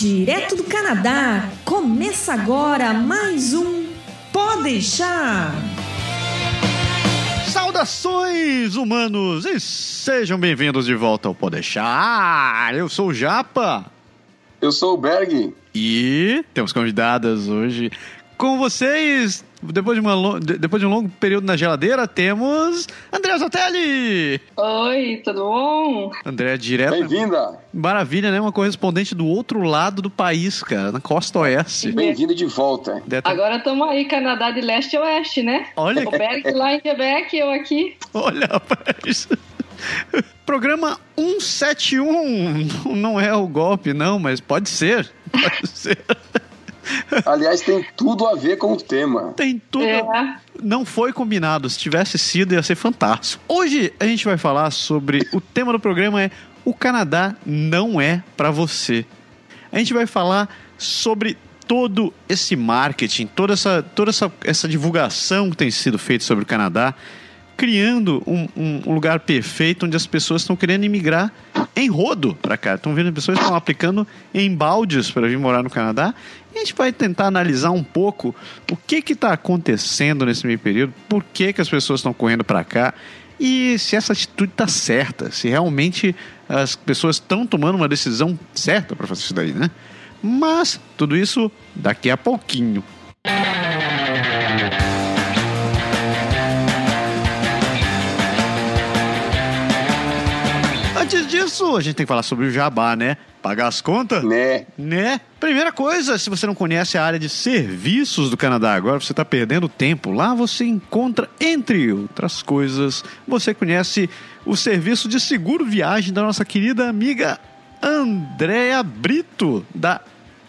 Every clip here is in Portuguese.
direto do Canadá. Começa agora mais um Pode deixar. Saudações, humanos, e sejam bem-vindos de volta ao Pode deixar. Eu sou o Japa. Eu sou o Berg. E temos convidadas hoje com vocês. Depois de, uma, depois de um longo período na geladeira, temos André Zotelli. Oi, tudo bom? André, direto. Bem-vinda. Maravilha, né? Uma correspondente do outro lado do país, cara, na costa oeste. Bem-vinda de volta. Agora estamos aí, Canadá de leste a oeste, né? Olha. O Berg lá em Quebec, eu aqui. Olha, rapaz. Programa 171 não é o golpe, não, mas pode ser. Pode ser. Aliás, tem tudo a ver com o tema. Tem tudo. É. Não foi combinado. Se tivesse sido, ia ser fantástico. Hoje a gente vai falar sobre. O tema do programa é O Canadá não é para você. A gente vai falar sobre todo esse marketing, toda essa, toda essa, essa divulgação que tem sido feita sobre o Canadá, criando um, um lugar perfeito onde as pessoas estão querendo imigrar em rodo para cá. Estão vendo pessoas que estão aplicando em baldes para vir morar no Canadá a gente vai tentar analisar um pouco o que está acontecendo nesse meio período, por que, que as pessoas estão correndo para cá e se essa atitude está certa, se realmente as pessoas estão tomando uma decisão certa para fazer isso daí, né? Mas tudo isso daqui a pouquinho. Disso, a gente tem que falar sobre o jabá, né? Pagar as contas? Né? Né? Primeira coisa, se você não conhece a área de serviços do Canadá agora, você está perdendo tempo. Lá você encontra, entre outras coisas, você conhece o serviço de seguro viagem da nossa querida amiga Andréa Brito, da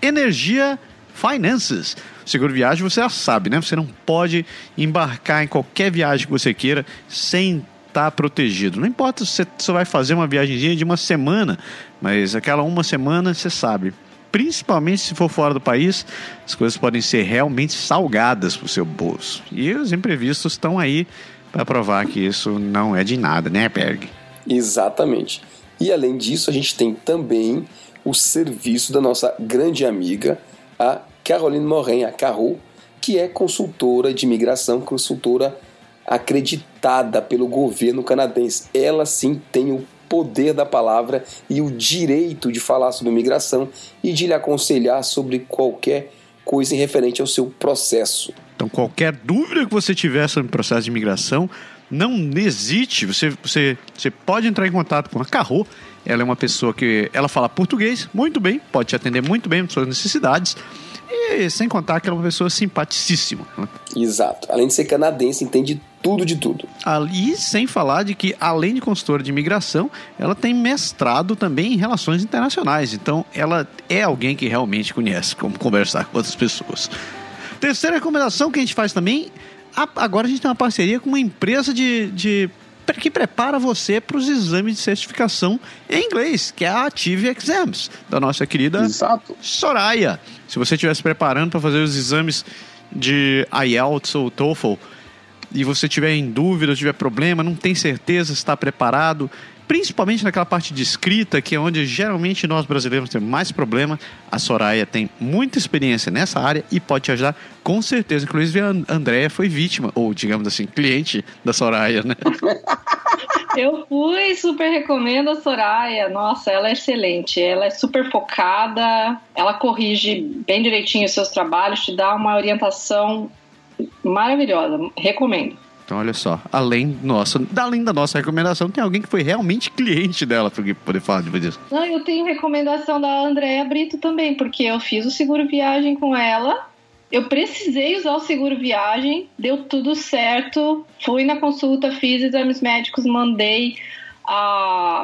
Energia Finances. Seguro viagem você já sabe, né? Você não pode embarcar em qualquer viagem que você queira sem tá protegido. Não importa se você vai fazer uma viagemzinha de uma semana, mas aquela uma semana você sabe. Principalmente se for fora do país, as coisas podem ser realmente salgadas para o seu bolso. E os imprevistos estão aí para provar que isso não é de nada, né, Berg? Exatamente. E além disso, a gente tem também o serviço da nossa grande amiga, a Caroline Morin, a Carol, que é consultora de imigração, consultora acreditada pelo governo canadense. Ela sim tem o poder da palavra e o direito de falar sobre imigração e de lhe aconselhar sobre qualquer coisa em referente ao seu processo. Então, qualquer dúvida que você tiver sobre o processo de imigração, não hesite. Você, você, você pode entrar em contato com a Carro. Ela é uma pessoa que ela fala português muito bem, pode te atender muito bem às suas necessidades. E sem contar que ela é uma pessoa simpaticíssima. Né? Exato. Além de ser canadense, entende tudo de tudo. Ali, sem falar de que, além de consultora de imigração, ela tem mestrado também em relações internacionais. Então, ela é alguém que realmente conhece como conversar com outras pessoas. Terceira recomendação que a gente faz também, agora a gente tem uma parceria com uma empresa de, de que prepara você para os exames de certificação em inglês, que é a Ative Exams, da nossa querida Exato. Soraya. Se você estiver se preparando para fazer os exames de IELTS ou TOEFL, e você tiver em dúvida, tiver problema, não tem certeza se está preparado, principalmente naquela parte de escrita, que é onde geralmente nós brasileiros temos mais problema, a Soraya tem muita experiência nessa área e pode te ajudar com certeza. Inclusive, a Andréia foi vítima, ou digamos assim, cliente da Soraya, né? Eu fui, super recomendo a Soraya. Nossa, ela é excelente. Ela é super focada, ela corrige bem direitinho os seus trabalhos, te dá uma orientação maravilhosa, recomendo. Então, olha só, além, nossa, além da nossa recomendação, tem alguém que foi realmente cliente dela para poder falar de disso. Não, eu tenho recomendação da Andréa Brito também, porque eu fiz o seguro viagem com ela. Eu precisei usar o seguro viagem, deu tudo certo. Fui na consulta, fiz exames médicos, mandei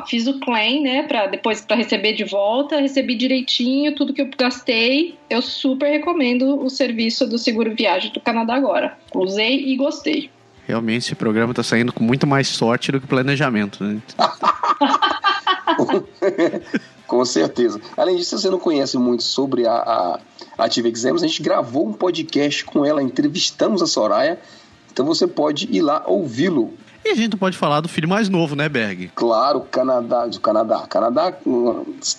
fiz o claim, né, para depois para receber de volta, recebi direitinho tudo que eu gastei. Eu super recomendo o serviço do seguro viagem do Canadá agora. Usei e gostei. Realmente esse programa está saindo com muito mais sorte do que planejamento, né? com certeza. Além disso, se você não conhece muito sobre a, a Exams, a gente gravou um podcast com ela, entrevistamos a Soraya. Então você pode ir lá ouvi-lo E a gente não pode falar do filho mais novo, né, Berg? Claro, Canadá, do Canadá. Canadá,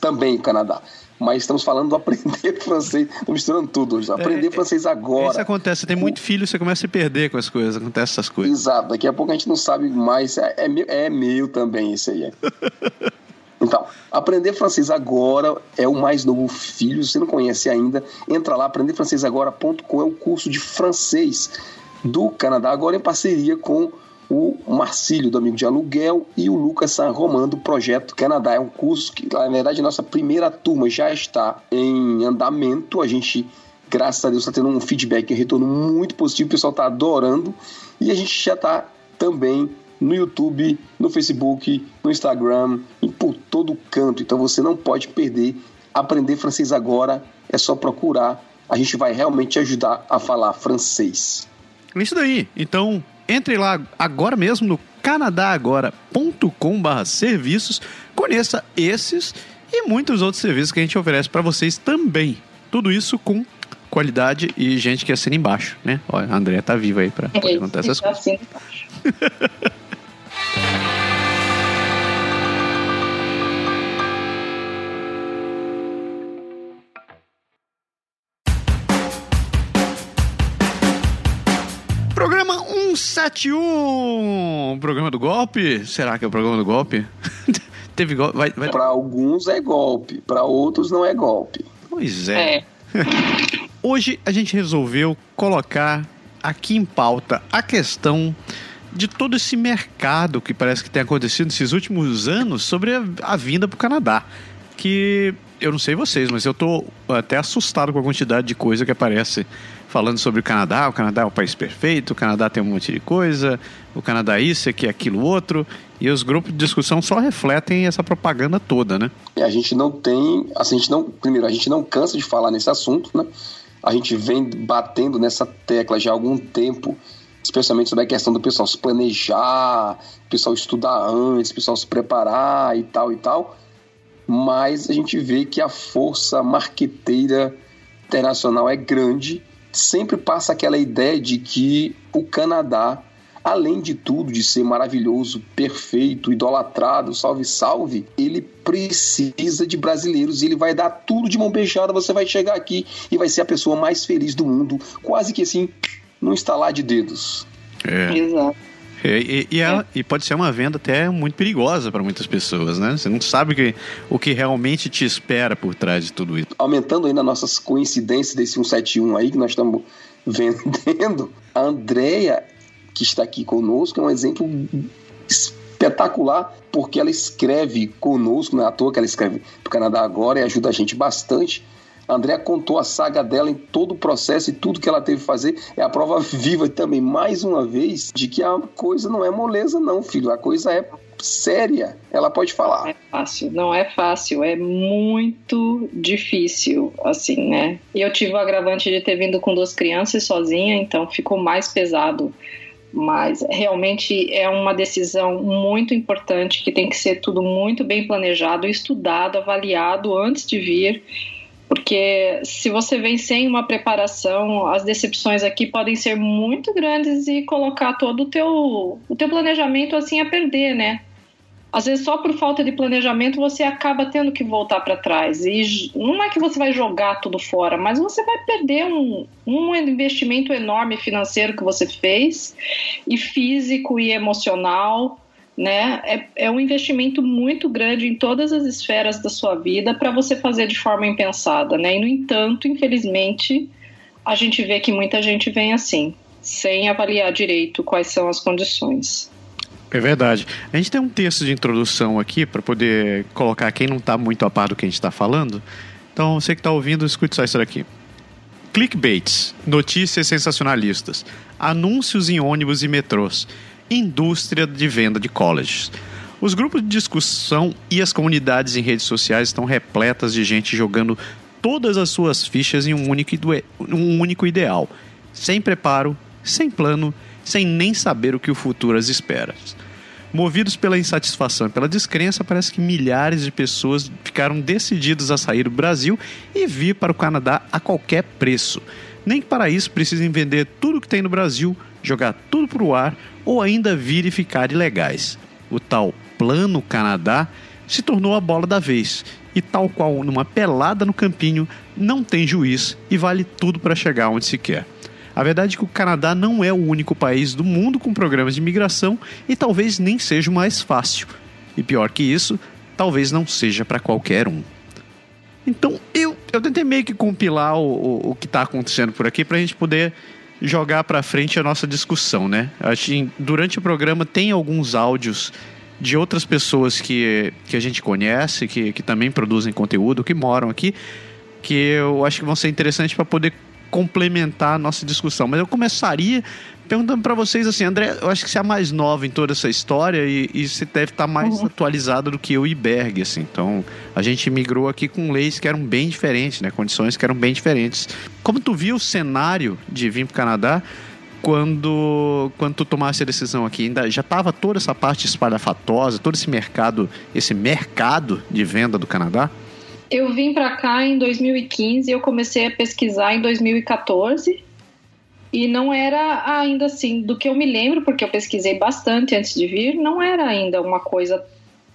também Canadá. Mas estamos falando do aprender francês. Estou misturando tudo hoje. Aprender É, é, francês agora. Isso acontece, você tem muito filho, você começa a se perder com as coisas, acontece essas coisas. Exato, daqui a pouco a gente não sabe mais. É, é, meu, é meu também esse aí. Então, aprender francês agora é o mais novo filho. Se você não conhece ainda, entra lá, aprenderfrancesagora.com é o curso de francês do Canadá, agora em parceria com o Marcílio, do Amigo de Aluguel, e o Lucas San Román, do Projeto Canadá. É um curso que, na verdade, nossa primeira turma já está em andamento. A gente, graças a Deus, está tendo um feedback, um retorno muito positivo, o pessoal está adorando. E a gente já está também no YouTube, no Facebook, no Instagram e por todo canto. Então você não pode perder. Aprender francês agora é só procurar. A gente vai realmente te ajudar a falar francês. É Isso daí. Então, entre lá agora mesmo no canadagora.com.br serviços, conheça esses e muitos outros serviços que a gente oferece para vocês também. Tudo isso com qualidade e gente que assina embaixo, né? Olha, a Andrea tá viva aí para poder contar essas coisas. 171! Programa do golpe? Será que é o programa do golpe? Teve golpe? Vai, vai... Para alguns é golpe, para outros não é golpe. Pois é. é. Hoje a gente resolveu colocar aqui em pauta a questão de todo esse mercado que parece que tem acontecido nesses últimos anos sobre a, a vinda para o Canadá. Que eu não sei vocês, mas eu tô até assustado com a quantidade de coisa que aparece falando sobre o Canadá. O Canadá é um país perfeito, o Canadá tem um monte de coisa, o Canadá é isso, aqui, aquilo, outro. E os grupos de discussão só refletem essa propaganda toda, né? A gente não tem. Assim, a gente não, primeiro, a gente não cansa de falar nesse assunto, né? A gente vem batendo nessa tecla já há algum tempo, especialmente sobre a questão do pessoal se planejar, o pessoal estudar antes, o pessoal se preparar e tal e tal. Mas a gente vê que a força marqueteira internacional é grande. Sempre passa aquela ideia de que o Canadá além de tudo, de ser maravilhoso, perfeito, idolatrado, salve, salve, ele precisa de brasileiros e ele vai dar tudo de mão beijada. Você vai chegar aqui e vai ser a pessoa mais feliz do mundo, quase que assim, num estalar de dedos. É. Exato. É, e, e, é, e, pode ser uma venda até muito perigosa para muitas pessoas, né? Você não sabe que, o que realmente te espera por trás de tudo isso. Aumentando ainda nossas coincidências desse 171 aí que nós estamos vendendo, a Andrea que está aqui conosco, é um exemplo espetacular, porque ela escreve conosco, não é à toa que ela escreve para o Canadá agora e ajuda a gente bastante. A Andrea contou a saga dela em todo o processo e tudo que ela teve que fazer. É a prova viva também, mais uma vez, de que a coisa não é moleza, não, filho. A coisa é séria. Ela pode falar. Não é fácil, não é fácil, é muito difícil, assim, né? E eu tive o agravante de ter vindo com duas crianças sozinha, então ficou mais pesado mas realmente é uma decisão muito importante que tem que ser tudo muito bem planejado, estudado, avaliado antes de vir, porque se você vem sem uma preparação, as decepções aqui podem ser muito grandes e colocar todo o teu, o teu planejamento assim a perder, né? Às vezes só por falta de planejamento você acaba tendo que voltar para trás e não é que você vai jogar tudo fora, mas você vai perder um, um investimento enorme financeiro que você fez e físico e emocional, né? É, é um investimento muito grande em todas as esferas da sua vida para você fazer de forma impensada, né? E no entanto, infelizmente, a gente vê que muita gente vem assim, sem avaliar direito quais são as condições. É verdade. A gente tem um texto de introdução aqui para poder colocar quem não está muito a par do que a gente está falando. Então, você que está ouvindo, escute só isso daqui. Clickbaits, notícias sensacionalistas, anúncios em ônibus e metrôs, indústria de venda de colleges. Os grupos de discussão e as comunidades em redes sociais estão repletas de gente jogando todas as suas fichas em um único, um único ideal, sem preparo, sem plano, sem nem saber o que o futuro as espera. Movidos pela insatisfação e pela descrença, parece que milhares de pessoas ficaram decididas a sair do Brasil e vir para o Canadá a qualquer preço. nem para isso precisem vender tudo que tem no Brasil, jogar tudo para o ar ou ainda vir e ficar ilegais. O tal Plano Canadá se tornou a bola da vez e, tal qual numa pelada no campinho, não tem juiz e vale tudo para chegar onde se quer. A verdade é que o Canadá não é o único país do mundo com programas de imigração e talvez nem seja o mais fácil. E pior que isso, talvez não seja para qualquer um. Então eu, eu tentei meio que compilar o, o, o que está acontecendo por aqui para a gente poder jogar para frente a nossa discussão, né? Que durante o programa tem alguns áudios de outras pessoas que, que a gente conhece, que, que também produzem conteúdo, que moram aqui, que eu acho que vão ser interessantes para poder complementar a nossa discussão. Mas eu começaria perguntando para vocês assim, André, eu acho que você é a mais nova em toda essa história e, e você deve estar tá mais uhum. atualizado do que eu e Berg, assim. Então, a gente migrou aqui com leis que eram bem diferentes, né? Condições que eram bem diferentes. Como tu viu o cenário de vir para o Canadá quando quando tu tomasse a decisão aqui? Ainda já estava toda essa parte espalhafatosa, todo esse mercado, esse mercado de venda do Canadá? Eu vim para cá em 2015 e eu comecei a pesquisar em 2014 e não era ainda assim, do que eu me lembro, porque eu pesquisei bastante antes de vir, não era ainda uma coisa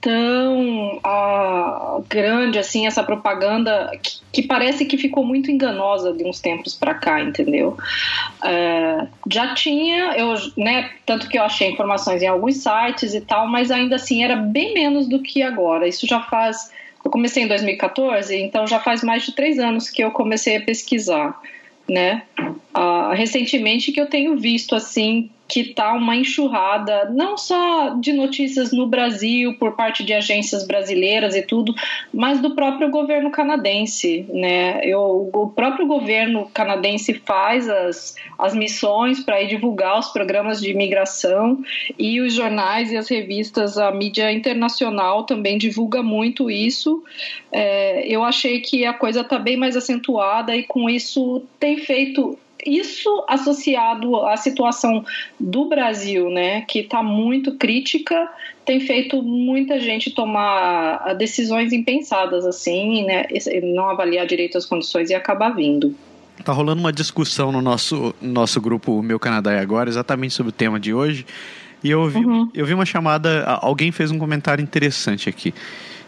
tão uh, grande assim, essa propaganda que, que, parece que ficou muito enganosa de uns tempos para cá, entendeu? Uh, já tinha, eu, né, tanto que eu achei informações em alguns sites e tal, mas ainda assim era bem menos do que agora. Isso já faz. Eu comecei em 2014, então já faz mais de três anos que eu comecei a pesquisar né? Uh, recentemente que eu tenho visto assim que tá uma enxurrada não só de notícias no Brasil por parte de agências brasileiras e tudo, mas do próprio governo canadense, né? Eu, o próprio governo canadense faz as, as missões para divulgar os programas de imigração e os jornais e as revistas, a mídia internacional também divulga muito isso. É, eu achei que a coisa está bem mais acentuada e com isso tem feito isso associado à situação do Brasil, né, que está muito crítica, tem feito muita gente tomar decisões impensadas, assim, né, não avaliar direito as condições e acabar vindo. Tá rolando uma discussão no nosso, nosso grupo Meu Canadá é Agora, exatamente sobre o tema de hoje. E eu vi, uhum. eu vi uma chamada, alguém fez um comentário interessante aqui.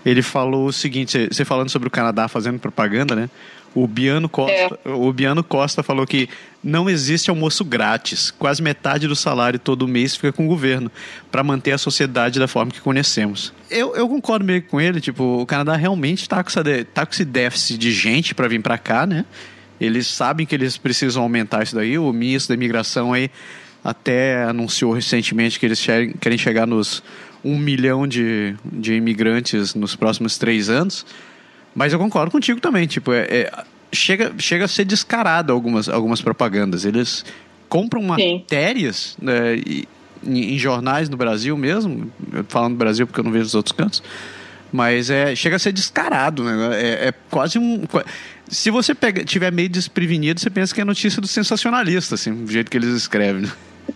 Ele falou o seguinte, você falando sobre o Canadá fazendo propaganda, né? O Biano Costa, é. o Biano Costa falou que não existe almoço grátis. Quase metade do salário todo mês fica com o governo para manter a sociedade da forma que conhecemos. Eu, eu concordo meio com ele. Tipo, o Canadá realmente está com, tá com esse déficit de gente para vir para cá, né? Eles sabem que eles precisam aumentar isso daí. O ministro da imigração aí até anunciou recentemente que eles querem chegar nos um milhão de, de imigrantes nos próximos três anos. Mas eu concordo contigo também, tipo, é, é, chega, chega a ser descarado algumas, algumas propagandas. Eles compram matérias né, em, em, jornais no Brasil mesmo, falando do Brasil porque eu não vejo os outros cantos, mas é, chega a ser descarado, né? É, é quase um. Se você pega, tiver meio desprevenido, você pensa que é notícia do sensacionalista, assim, do jeito que eles escrevem. Né?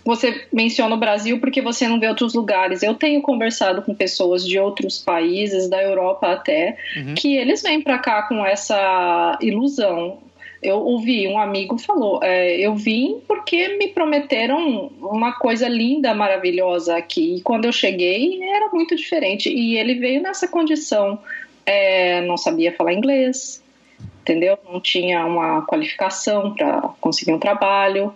Você menciona o Brasil porque você não vê outros lugares. Eu tenho conversado com pessoas de outros países, da Europa até, uhum. que eles vêm para cá com essa ilusão. Eu ouvi um amigo falou, é, eu vim porque me prometeram uma coisa linda, maravilhosa aqui. E quando eu cheguei era muito diferente. E ele veio nessa condição, é, não sabia falar inglês, entendeu? Não tinha uma qualificação para conseguir um trabalho.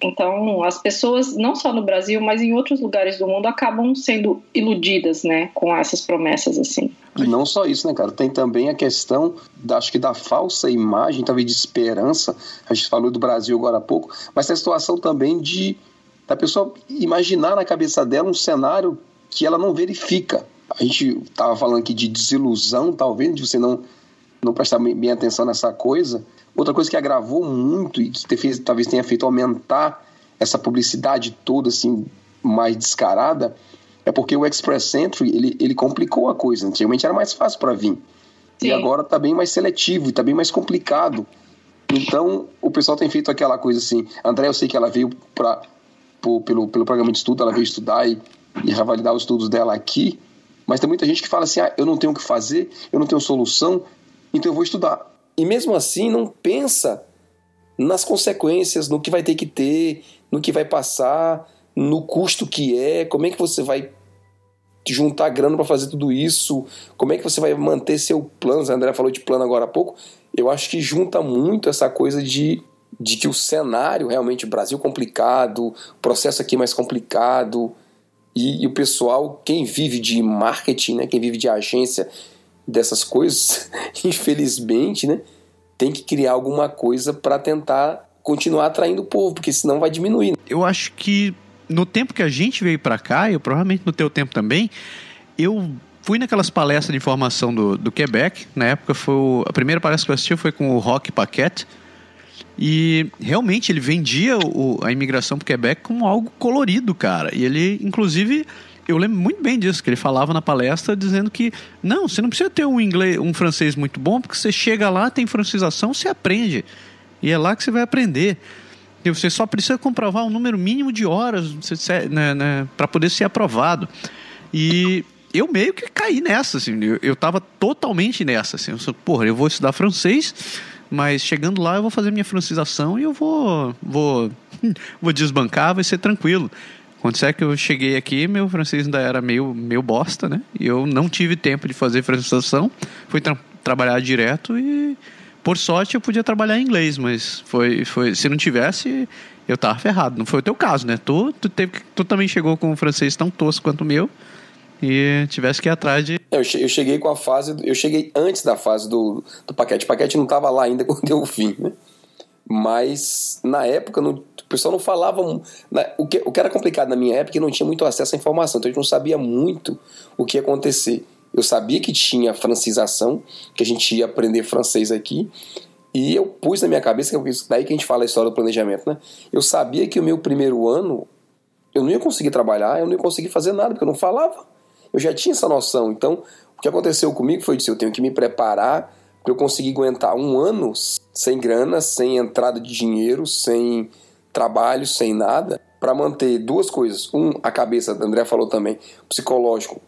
Então, as pessoas, não só no Brasil, mas em outros lugares do mundo, acabam sendo iludidas, né, com essas promessas assim. E não só isso, né, cara? Tem também a questão, da, acho que da falsa imagem, talvez de esperança. A gente falou do Brasil agora há pouco, mas tem a situação também de da pessoa imaginar na cabeça dela um cenário que ela não verifica. A gente estava falando aqui de desilusão, talvez, de você não, não prestar bem atenção nessa coisa. Outra coisa que agravou muito e que fez, talvez tenha feito aumentar essa publicidade toda assim mais descarada é porque o Express Entry ele, ele complicou a coisa. Antigamente era mais fácil para vir. Sim. E agora está bem mais seletivo, está bem mais complicado. Então, o pessoal tem feito aquela coisa assim. André, eu sei que ela veio pra, pelo, pelo programa de estudo, ela veio estudar e, e revalidar os estudos dela aqui. Mas tem muita gente que fala assim: ah, eu não tenho o que fazer, eu não tenho solução, então eu vou estudar e mesmo assim não pensa nas consequências, no que vai ter que ter, no que vai passar, no custo que é, como é que você vai juntar grana para fazer tudo isso, como é que você vai manter seu plano, a André falou de plano agora há pouco, eu acho que junta muito essa coisa de, de que o cenário realmente, Brasil complicado, processo aqui mais complicado, e, e o pessoal, quem vive de marketing, né, quem vive de agência dessas coisas, infelizmente, né, tem que criar alguma coisa para tentar continuar atraindo o povo, porque senão vai diminuir. Eu acho que no tempo que a gente veio para cá, e provavelmente no teu tempo também, eu fui naquelas palestras de informação do, do Quebec. Na época, foi o, a primeira palestra que eu assisti foi com o Rock Paquette. E realmente ele vendia o, a imigração para o Quebec como algo colorido, cara. E ele, inclusive, eu lembro muito bem disso, que ele falava na palestra dizendo que não, você não precisa ter um inglês, um francês muito bom, porque você chega lá, tem francização, você aprende. E é lá que você vai aprender. E você só precisa comprovar um número mínimo de horas né, né, para poder ser aprovado. E eu meio que caí nessa, assim, eu, eu tava totalmente nessa, assim, eu porra, eu vou estudar francês, mas chegando lá eu vou fazer minha francização e eu vou, vou, vou desbancar, vai ser tranquilo. Quando é que eu cheguei aqui, meu francês ainda era meio, meio bosta, né? E eu não tive tempo de fazer francização, fui tra trabalhar direto e por sorte eu podia trabalhar em inglês, mas foi, foi se não tivesse, eu tava ferrado. Não foi o teu caso, né? Tu, tu, teve, tu também chegou com um francês tão tosco quanto o meu e tivesse que ir atrás de. Eu cheguei com a fase. Eu cheguei antes da fase do, do paquete. O paquete não estava lá ainda quando eu vim, né? Mas na época não, o pessoal não falava. o, que, o que era complicado na minha época é que não tinha muito acesso à informação, então a gente não sabia muito o que ia acontecer. Eu sabia que tinha francização, que a gente ia aprender francês aqui, e eu pus na minha cabeça, que é daí que a gente fala a história do planejamento, né? Eu sabia que o meu primeiro ano eu não ia conseguir trabalhar, eu não ia conseguir fazer nada, porque eu não falava. Eu já tinha essa noção. Então, o que aconteceu comigo foi isso: eu tenho que me preparar para eu conseguir aguentar um ano sem grana, sem entrada de dinheiro, sem trabalho, sem nada, para manter duas coisas. Um, a cabeça, a André falou também, psicológico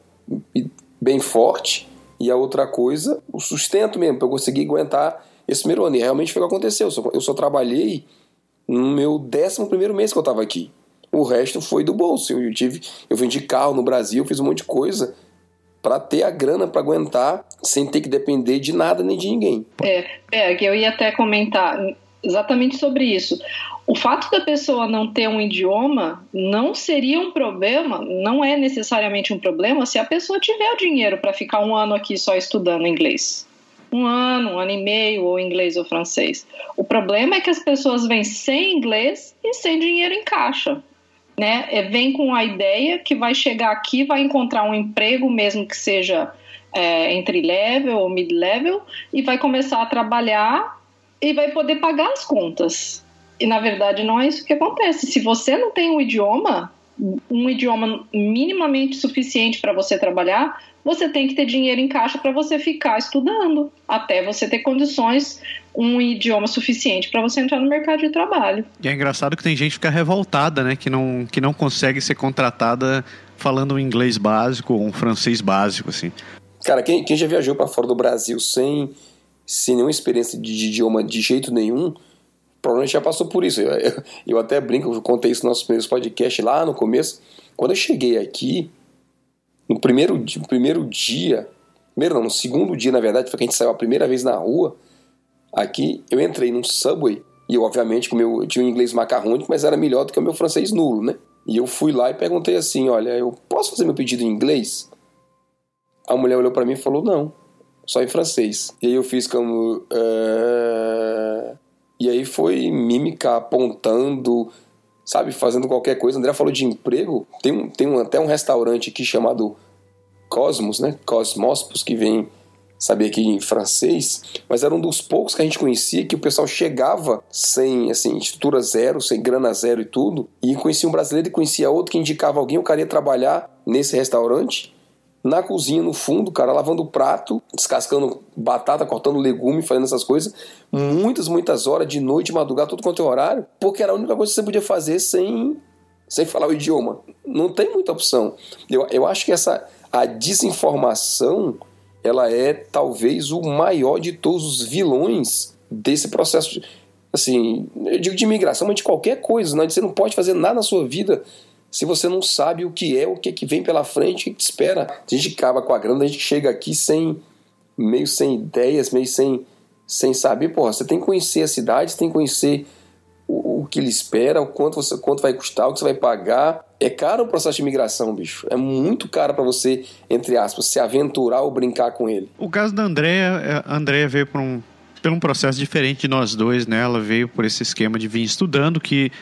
bem forte, e a outra coisa, o sustento mesmo, para eu conseguir aguentar esse primeiro ano. E realmente foi o que aconteceu. Eu só, eu só trabalhei no meu décimo primeiro mês que eu estava aqui. O resto foi do bolso. Eu, tive, eu vendi carro no Brasil, fiz um monte de coisa para ter a grana para aguentar sem ter que depender de nada nem de ninguém. É, é, que eu ia até comentar exatamente sobre isso. O fato da pessoa não ter um idioma não seria um problema, não é necessariamente um problema se a pessoa tiver o dinheiro para ficar um ano aqui só estudando inglês. Um ano, um ano e meio, ou inglês ou francês. O problema é que as pessoas vêm sem inglês e sem dinheiro em caixa. Né? É, vem com a ideia que vai chegar aqui, vai encontrar um emprego, mesmo que seja é, entre level ou mid level, e vai começar a trabalhar e vai poder pagar as contas. E na verdade não é isso que acontece. Se você não tem um idioma, um idioma minimamente suficiente para você trabalhar, você tem que ter dinheiro em caixa para você ficar estudando, até você ter condições, um idioma suficiente para você entrar no mercado de trabalho. E é engraçado que tem gente que fica revoltada, né, que não, que não consegue ser contratada falando um inglês básico ou um francês básico, assim. Cara, quem, quem já viajou para fora do Brasil sem sem nenhuma experiência de, de idioma de jeito nenhum, provavelmente já passou por isso. Eu, eu, eu, até brinco, eu contei isso nos nossos primeiros podcasts lá no começo. Quando eu cheguei aqui, no primeiro, no primeiro dia, primeiro não, no segundo dia, na verdade, foi que a gente saiu a primeira vez na rua, aqui, eu entrei num subway, e eu, obviamente, com meu, eu tinha um inglês macarrônico, mas era melhor do que o meu francês nulo, né? E eu fui lá e perguntei assim, olha, eu posso fazer meu pedido em inglês? A mulher olhou para mim e falou, não só em francês. E aí eu fiz como. Uh... E aí foi mímica, apontando, sabe, fazendo qualquer coisa. André falou de emprego. Tem, um, tem um, até um restaurante aqui chamado Cosmos, né? Cosmospos, que vem saber aqui em francês, mas era um dos poucos que a gente conhecia que o pessoal chegava sem, assim, estrutura zero, sem grana zero e tudo, e conhecia um brasileiro e conhecia outro que indicava alguém, o cara ia trabalhar nesse restaurante, na cozinha, no fundo, cara, lavando o prato, descascando batata, cortando legume, fazendo essas coisas, muitas, muitas horas, de noite, madrugada, tudo quanto é horário, porque era a única coisa que você podia fazer sem, sem falar o idioma. Não tem muita opção. Eu, eu acho que essa a desinformação ela é talvez o maior de todos os vilões desse processo assim, eu digo de imigração, mas de qualquer coisa, né? você não pode fazer nada na sua vida se você não sabe o que é, o que, é que vem pela frente, o que, te espera. A gente acaba com a grana, a gente chega aqui sem meio sem ideias, meio sem, sem saber. Porra, você tem que conhecer a cidade, você tem que conhecer o, o que lhe espera, o quanto, você, quanto vai custar, o que você vai pagar. É caro o processo de imigração, bicho. É muito caro para você, entre aspas, se aventurar ou brincar com ele. O caso da Andrea, é, a Andrea veio por um, por um processo diferente de nós dois, né? Ela veio por esse esquema de vir estudando, que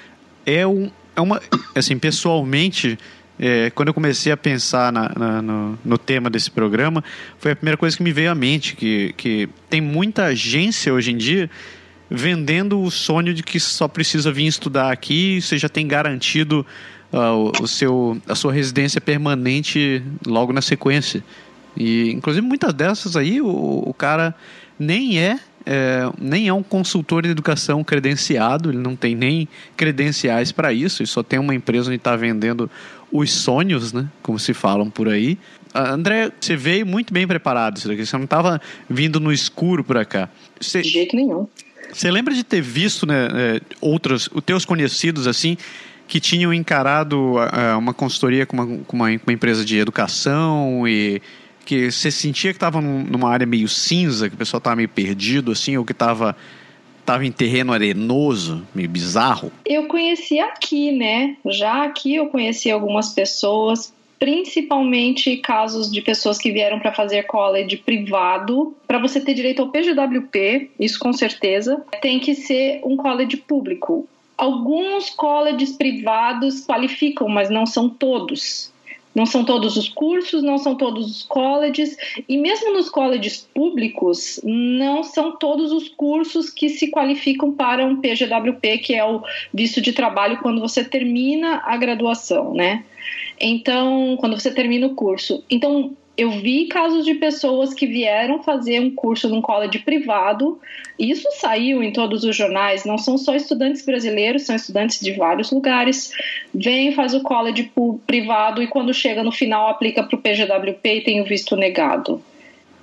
é um, é uma, assim, pessoalmente, é, quando eu comecei a pensar na, na, no, no, tema desse programa, foi a primeira coisa que me veio à mente, que, que tem muita agência hoje em dia vendendo o sonho de que só precisa vir estudar aqui, você já tem garantido uh, o, seu, a sua residência permanente logo na sequência. E, inclusive, muitas dessas aí, o, o cara nem é é, nem é um consultor de educação credenciado, ele não tem nem credenciais para isso, ele só tem uma empresa onde está vendendo os sonhos, né? Como se falam por aí. André, você veio muito bem preparado, você não estava vindo no escuro por cá. Você, de jeito nenhum. Você lembra de ter visto né, é, outros, os teus conhecidos assim, que tinham encarado uh, uma consultoria com uma, com uma, uma empresa de educação e que você sentia que estava numa área meio cinza, que o pessoal estava meio perdido, assim, ou que estava tava em terreno arenoso, meio bizarro? Eu conheci aqui, né? Já aqui eu conheci algumas pessoas, principalmente casos de pessoas que vieram para fazer college privado. Para você ter direito ao PGWP, isso com certeza, tem que ser um college público. Alguns colleges privados qualificam, mas não são todos. Não são todos os cursos, não são todos os colleges, e mesmo nos colleges públicos, não são todos os cursos que se qualificam para um PGWP, que é o visto de trabalho quando você termina a graduação, né? Então, quando você termina o curso. Então, eu vi casos de pessoas que vieram fazer um curso num college privado. Isso saiu em todos os jornais. Não são só estudantes brasileiros, são estudantes de vários lugares. Vem, faz o college privado e quando chega no final aplica para o PGWP e tem o visto negado.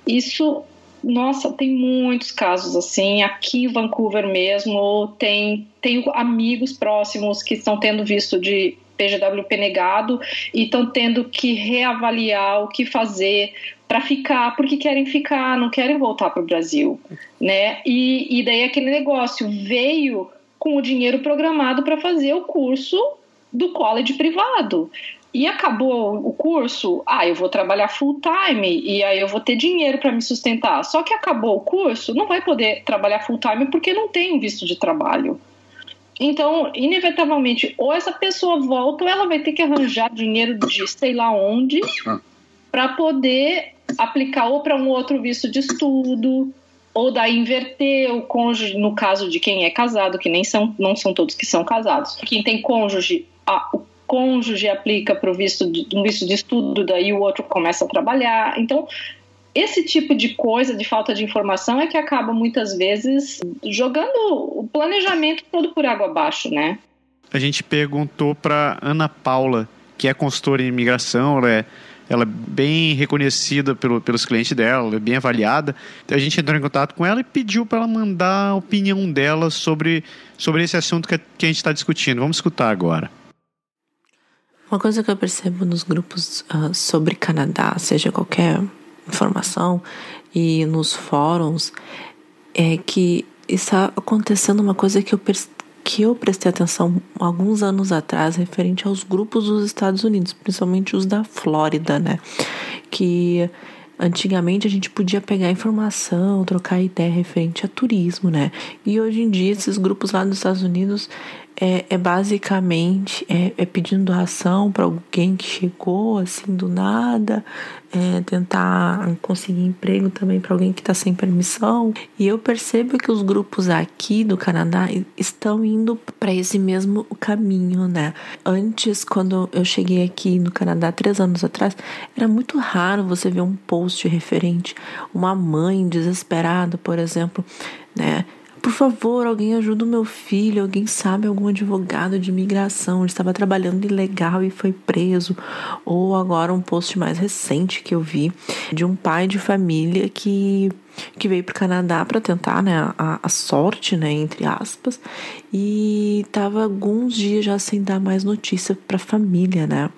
Isso, nossa, tem muitos casos assim. Aqui em Vancouver mesmo, tem tenho amigos próximos que estão tendo visto de PGWP negado e estão tendo que reavaliar o que fazer para ficar, porque querem ficar, não querem voltar para o Brasil, né? E, e daí aquele negócio veio com o dinheiro programado para fazer o curso do college privado. E acabou o curso, ah, eu vou trabalhar full time e aí eu vou ter dinheiro para me sustentar. Só que acabou o curso, não vai poder trabalhar full time porque não tem visto de trabalho. Então, inevitavelmente, ou essa pessoa volta ou ela vai ter que arranjar dinheiro de sei lá onde para poder aplicar ou para um outro visto de estudo, ou daí inverter o cônjuge, no caso de quem é casado, que nem são, não são todos que são casados. Quem tem cônjuge, a, o cônjuge aplica para o visto de, um visto de estudo, daí o outro começa a trabalhar. Então, esse tipo de coisa, de falta de informação, é que acaba muitas vezes jogando o planejamento todo por água abaixo, né? A gente perguntou para Ana Paula, que é consultora em imigração, ela é, ela é bem reconhecida pelo, pelos clientes dela, ela é bem avaliada. A gente entrou em contato com ela e pediu para ela mandar a opinião dela sobre, sobre esse assunto que, que a gente está discutindo. Vamos escutar agora. Uma coisa que eu percebo nos grupos uh, sobre Canadá, seja qualquer informação e nos fóruns é que está acontecendo uma coisa que eu, que eu prestei atenção alguns anos atrás referente aos grupos dos Estados Unidos, principalmente os da Flórida, né? Que antigamente a gente podia pegar informação, trocar ideia referente a turismo, né? E hoje em dia esses grupos lá dos Estados Unidos é, é basicamente é, é, pedindo doação para alguém que chegou assim do nada, é, tentar conseguir emprego também para alguém que está sem permissão. E eu percebo que os grupos aqui do Canadá estão indo para esse mesmo caminho, né? Antes, quando eu cheguei aqui no Canadá três anos atrás, era muito raro você ver um post referente uma mãe desesperada, por exemplo, né? Por favor, alguém ajuda o meu filho, alguém sabe algum advogado de imigração, ele estava trabalhando ilegal e foi preso. Ou agora um post mais recente que eu vi de um pai de família que que veio para o Canadá para tentar né, a, a, sorte, né, entre aspas, e estava alguns dias já sem dar mais notícia para a família, né,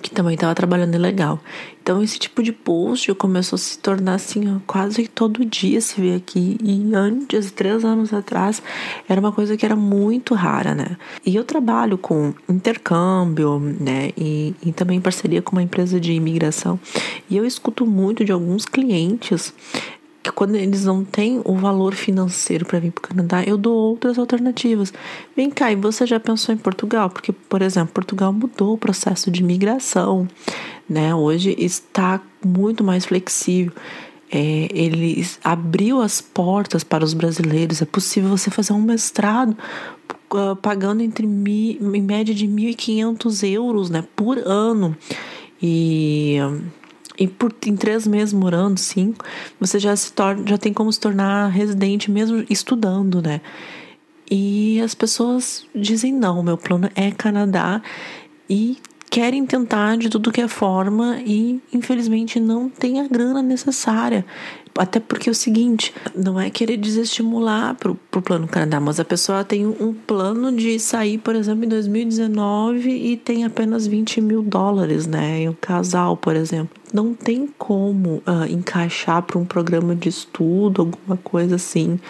que também estava trabalhando ilegal. Então esse tipo de post começou a se tornar assim, quase todo dia se vê aqui. E antes, três anos atrás, era uma coisa que era muito rara, né? E eu trabalho com intercâmbio, né? E, e também parceria com uma empresa de imigração. E eu escuto muito de alguns clientes quando eles não têm o valor financeiro para vir para o Canadá, eu dou outras alternativas. Vem cá, e você já pensou em Portugal? Porque, por exemplo, Portugal mudou o processo de imigração, né? Hoje está muito mais flexível. É, ele abriu as portas para os brasileiros. É possível você fazer um mestrado uh, pagando entre mi, em média de 1.500 euros né, por ano. E e por em três meses morando, cinco, você já se torna, já tem como se tornar residente mesmo estudando, né? E as pessoas dizem não, meu plano é Canadá e querem tentar de tudo que é forma e infelizmente não tem a grana necessária. Até porque é o seguinte, não é querer desestimular pro, pro plano Canadá, mas a pessoa tem um plano de sair, por exemplo, em 2019 e tem apenas 20 mil dólares, né? E um casal, por exemplo. Não tem como uh, encaixar para um programa de estudo, alguma coisa assim,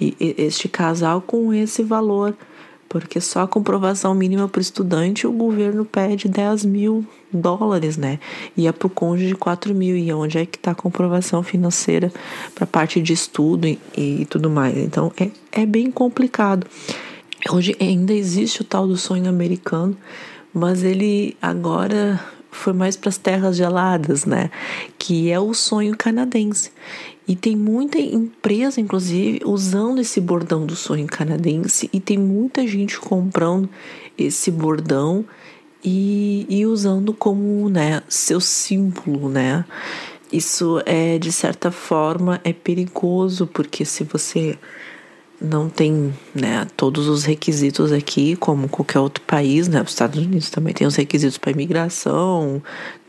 e, e este casal com esse valor porque só a comprovação mínima para o estudante o governo pede 10 mil dólares, né? E é para o cônjuge 4 mil. E onde é que está a comprovação financeira para parte de estudo e, e, tudo mais? Então é, é bem complicado. Hoje ainda existe o tal do sonho americano, mas ele agora foi mais para as terras geladas, né? Que é o sonho canadense. E tem muita empresa, inclusive, usando esse bordão do sonho canadense, e tem muita gente comprando esse bordão e, e usando como né, seu símbolo, né? Isso é, de certa forma, é perigoso, porque se você não tem né, todos os requisitos aqui, como qualquer outro país, né? Os Estados Unidos também tem os requisitos para imigração,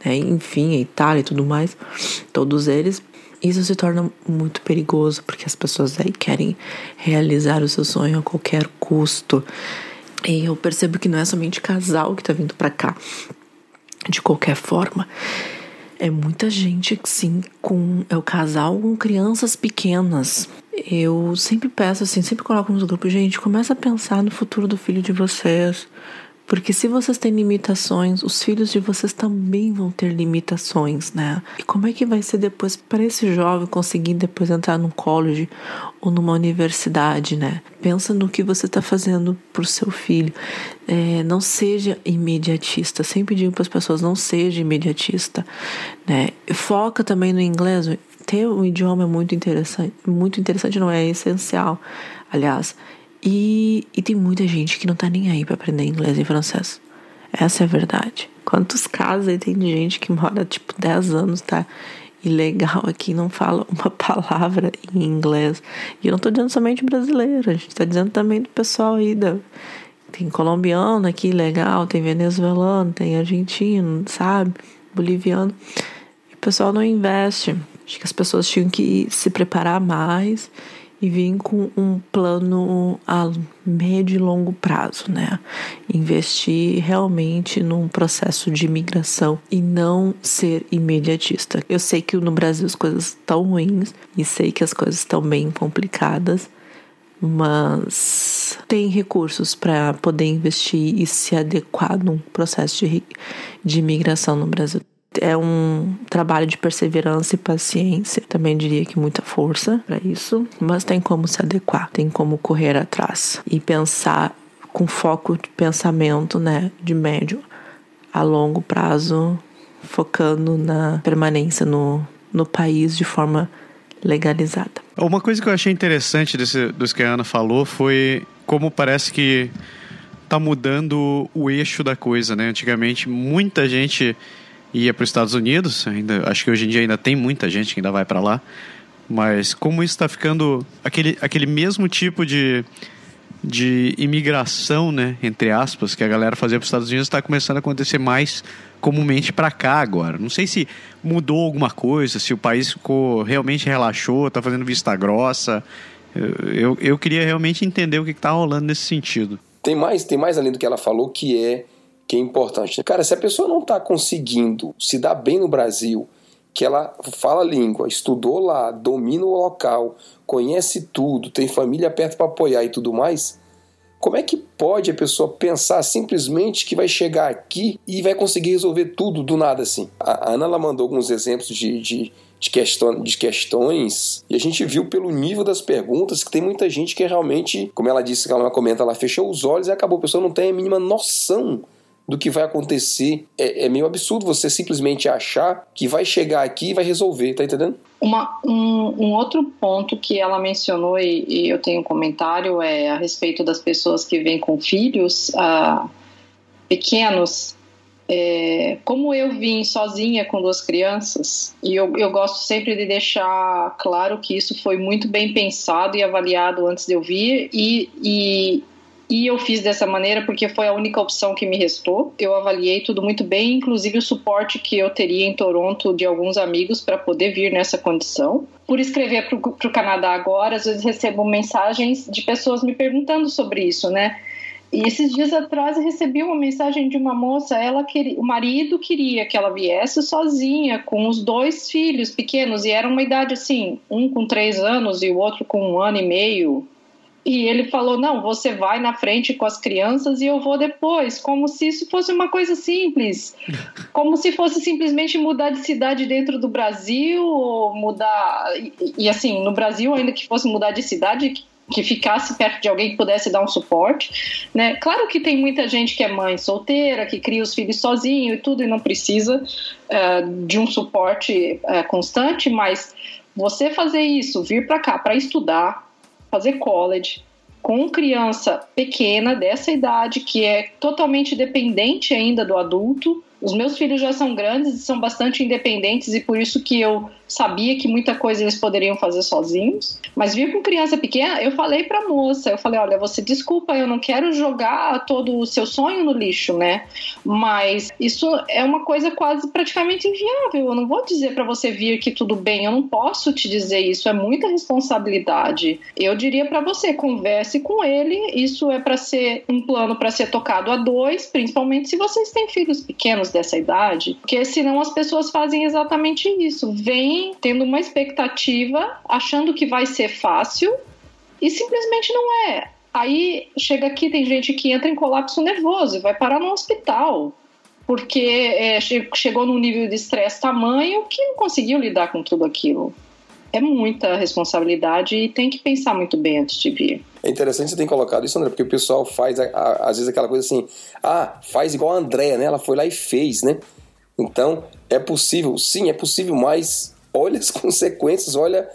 né? enfim, a Itália e tudo mais, todos eles isso se torna muito perigoso porque as pessoas aí querem realizar o seu sonho a qualquer custo. E eu percebo que não é somente casal que tá vindo para cá. De qualquer forma, é muita gente, sim, com é o casal com crianças pequenas. Eu sempre peço assim, sempre coloco nos grupos, gente, começa a pensar no futuro do filho de vocês. Porque se vocês têm limitações, os filhos de vocês também vão ter limitações, né? E como é que vai ser depois para esse jovem conseguir depois entrar num college ou numa universidade, né? Pensa no que você está fazendo pro seu filho. É, não seja imediatista. Sempre digo para as pessoas, não seja imediatista, né? Foca também no inglês. Ter um idioma é muito interessante. Muito interessante, não é essencial. Aliás, e, e tem muita gente que não tá nem aí para aprender inglês e francês. Essa é a verdade. Quantos casos aí tem de gente que mora tipo 10 anos, tá? Ilegal aqui, não fala uma palavra em inglês. E eu não tô dizendo somente brasileiro, a gente tá dizendo também do pessoal aí da. Tem colombiano aqui legal, tem venezuelano, tem argentino, sabe? Boliviano. E o pessoal não investe. Acho que as pessoas tinham que se preparar mais e vir com um plano a médio e longo prazo, né? Investir realmente num processo de imigração e não ser imediatista. Eu sei que no Brasil as coisas estão ruins e sei que as coisas estão bem complicadas, mas tem recursos para poder investir e se adequar num processo de, de imigração no Brasil é um trabalho de perseverança e paciência. Também diria que muita força para isso, mas tem como se adequar, tem como correr atrás e pensar com foco de pensamento, né, de médio a longo prazo, focando na permanência no, no país de forma legalizada. Uma coisa que eu achei interessante desse, dos que a Ana falou foi como parece que tá mudando o eixo da coisa, né? Antigamente, muita gente ia para os Estados Unidos. Ainda, acho que hoje em dia ainda tem muita gente que ainda vai para lá. Mas como isso está ficando aquele, aquele mesmo tipo de, de imigração, né, entre aspas, que a galera fazia para os Estados Unidos está começando a acontecer mais comumente para cá agora. Não sei se mudou alguma coisa, se o país ficou realmente relaxou, está fazendo vista grossa. Eu, eu queria realmente entender o que está rolando nesse sentido. Tem mais, tem mais além do que ela falou que é que é importante. Cara, se a pessoa não está conseguindo se dar bem no Brasil, que ela fala a língua, estudou lá, domina o local, conhece tudo, tem família perto para apoiar e tudo mais, como é que pode a pessoa pensar simplesmente que vai chegar aqui e vai conseguir resolver tudo do nada assim? A Ana ela mandou alguns exemplos de, de, de, questão, de questões e a gente viu pelo nível das perguntas que tem muita gente que realmente, como ela disse, ela comenta, ela fechou os olhos e acabou. A pessoa não tem a mínima noção do que vai acontecer. É, é, meio absurdo você simplesmente achar que vai chegar aqui e vai resolver, tá entendendo? Uma, um, um, outro ponto que ela mencionou e, e, eu tenho um comentário é a respeito das pessoas que vêm com filhos uh, pequenos. É, como eu vim sozinha com duas crianças, e eu, eu gosto sempre de deixar claro que isso foi muito bem pensado e avaliado antes de eu vir, e, e e eu fiz dessa maneira porque foi a única opção que me restou. Eu avaliei tudo muito bem, inclusive o suporte que eu teria em Toronto de alguns amigos para poder vir nessa condição. Por escrever para o Canadá agora, às vezes recebo mensagens de pessoas me perguntando sobre isso, né? E esses dias atrás eu recebi uma mensagem de uma moça, ela queria, o marido queria que ela viesse sozinha com os dois filhos pequenos e era uma idade assim, um com três anos e o outro com um ano e meio, e ele falou: não, você vai na frente com as crianças e eu vou depois, como se isso fosse uma coisa simples, como se fosse simplesmente mudar de cidade dentro do Brasil, ou mudar. E, e assim, no Brasil, ainda que fosse mudar de cidade, que ficasse perto de alguém que pudesse dar um suporte, né? Claro que tem muita gente que é mãe solteira, que cria os filhos sozinho e tudo e não precisa uh, de um suporte uh, constante, mas você fazer isso, vir para cá para estudar, fazer college com criança pequena dessa idade que é totalmente dependente ainda do adulto. Os meus filhos já são grandes e são bastante independentes e por isso que eu sabia que muita coisa eles poderiam fazer sozinhos, mas vir com criança pequena, eu falei pra moça, eu falei, olha, você desculpa, eu não quero jogar todo o seu sonho no lixo, né? Mas isso é uma coisa quase praticamente inviável. Eu não vou dizer para você vir que tudo bem, eu não posso te dizer isso, é muita responsabilidade. Eu diria para você, converse com ele, isso é para ser um plano para ser tocado a dois, principalmente se vocês têm filhos pequenos dessa idade, porque senão as pessoas fazem exatamente isso. Vem tendo uma expectativa, achando que vai ser fácil e simplesmente não é. Aí chega aqui, tem gente que entra em colapso nervoso e vai parar no hospital porque é, chegou num nível de estresse tamanho que não conseguiu lidar com tudo aquilo. É muita responsabilidade e tem que pensar muito bem antes de vir. É interessante você ter colocado isso, André, porque o pessoal faz, às vezes, aquela coisa assim: ah, faz igual a Andréa, né? Ela foi lá e fez, né? Então, é possível, sim, é possível, mas olha as consequências, olha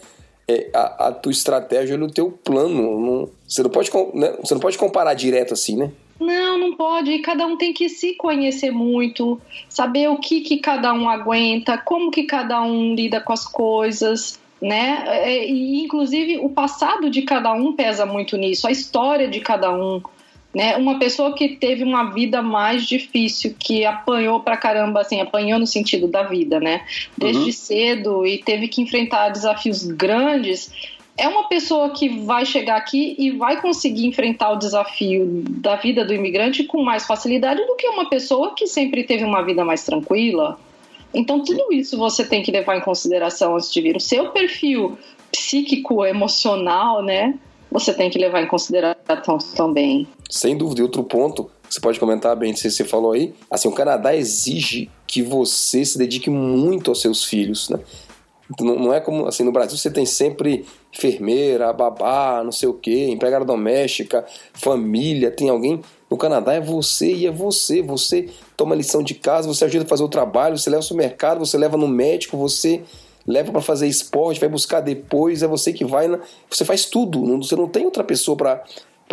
é, a, a, tua estratégia, olha o teu plano. Não, você, não pode, né, você não pode comparar direto assim, né? Não, não pode. E cada um tem que se conhecer muito, saber o que, que cada um aguenta, como que cada um lida com as coisas, né? É, e, inclusive, o passado de cada um pesa muito nisso, a história de cada um né? Uma pessoa que teve uma vida mais difícil, que apanhou pra caramba, assim, apanhou no sentido da vida, né? Desde uhum. cedo e teve que enfrentar desafios grandes. É uma pessoa que vai chegar aqui e vai conseguir enfrentar o desafio da vida do imigrante com mais facilidade do que uma pessoa que sempre teve uma vida mais tranquila. Então, tudo isso você tem que levar em consideração antes de vir. O seu perfil psíquico, emocional, né? Você tem que levar em consideração também. Sem dúvida. E outro ponto, você pode comentar bem se você falou aí, assim, o Canadá exige que você se dedique muito aos seus filhos, né? Não, não é como assim no Brasil você tem sempre enfermeira, babá, não sei o que, empregada doméstica, família, tem alguém. No Canadá é você e é você. Você toma lição de casa, você ajuda a fazer o trabalho, você leva ao supermercado, você leva no médico, você leva para fazer esporte, vai buscar depois, é você que vai, você faz tudo. Você não tem outra pessoa para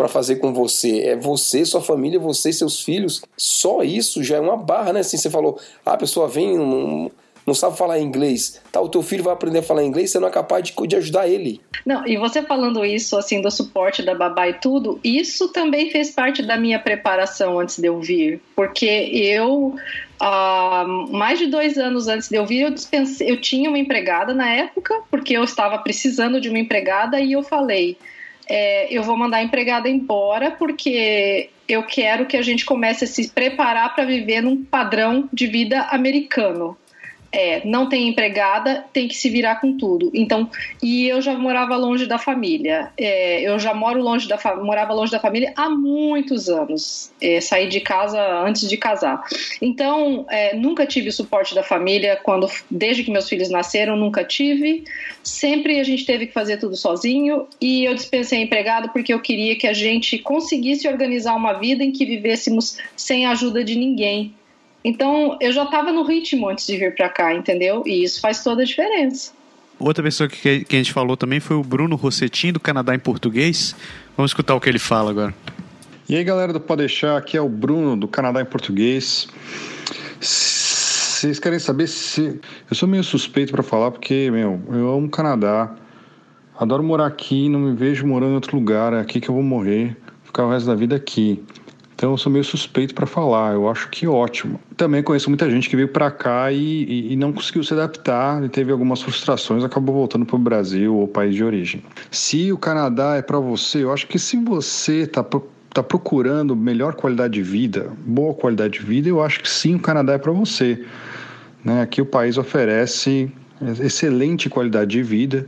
para fazer com você. É você, sua família, você seus filhos. Só isso já é uma barra, né? Assim, você falou, ah, a pessoa vem, não, não sabe falar inglês, tá? O teu filho vai aprender a falar inglês, você não é capaz de, de ajudar ele. Não, e você falando isso, assim, do suporte da babá e tudo, isso também fez parte da minha preparação antes de eu vir. Porque eu, uh, mais de dois anos antes de eu vir, eu, dispensei, eu tinha uma empregada na época, porque eu estava precisando de uma empregada, e eu falei. É, eu vou mandar a empregada embora porque eu quero que a gente comece a se preparar para viver num padrão de vida americano é, não tem empregada, tem que se virar com tudo. Então, e eu já morava longe da família. É, eu já moro longe da morava longe da família há muitos anos. É, saí de casa antes de casar. Então, é, nunca tive suporte da família quando, desde que meus filhos nasceram, nunca tive. Sempre a gente teve que fazer tudo sozinho e eu dispensei empregado porque eu queria que a gente conseguisse organizar uma vida em que vivêssemos sem a ajuda de ninguém então, eu já estava no ritmo antes de vir para cá, entendeu? E isso faz toda a diferença. Outra pessoa que, que a gente falou também foi o Bruno Rossetin, do Canadá em português. Vamos escutar o que ele fala agora. E aí, galera do Pode Deixar, aqui é o Bruno, do Canadá em português. Vocês querem saber se. Eu sou meio suspeito para falar, porque, meu, eu amo o Canadá. Adoro morar aqui, não me vejo morando em outro lugar. É aqui que eu vou morrer, ficar o resto da vida aqui. Então eu sou meio suspeito para falar. Eu acho que ótimo. Também conheço muita gente que veio para cá e, e, e, não conseguiu se adaptar, e teve algumas frustrações, acabou voltando para o Brasil ou país de origem. Se o Canadá é para você, eu acho que se você está tá procurando melhor qualidade de vida, boa qualidade de vida, eu acho que sim, o Canadá é para você. Né? Aqui o país oferece excelente qualidade de vida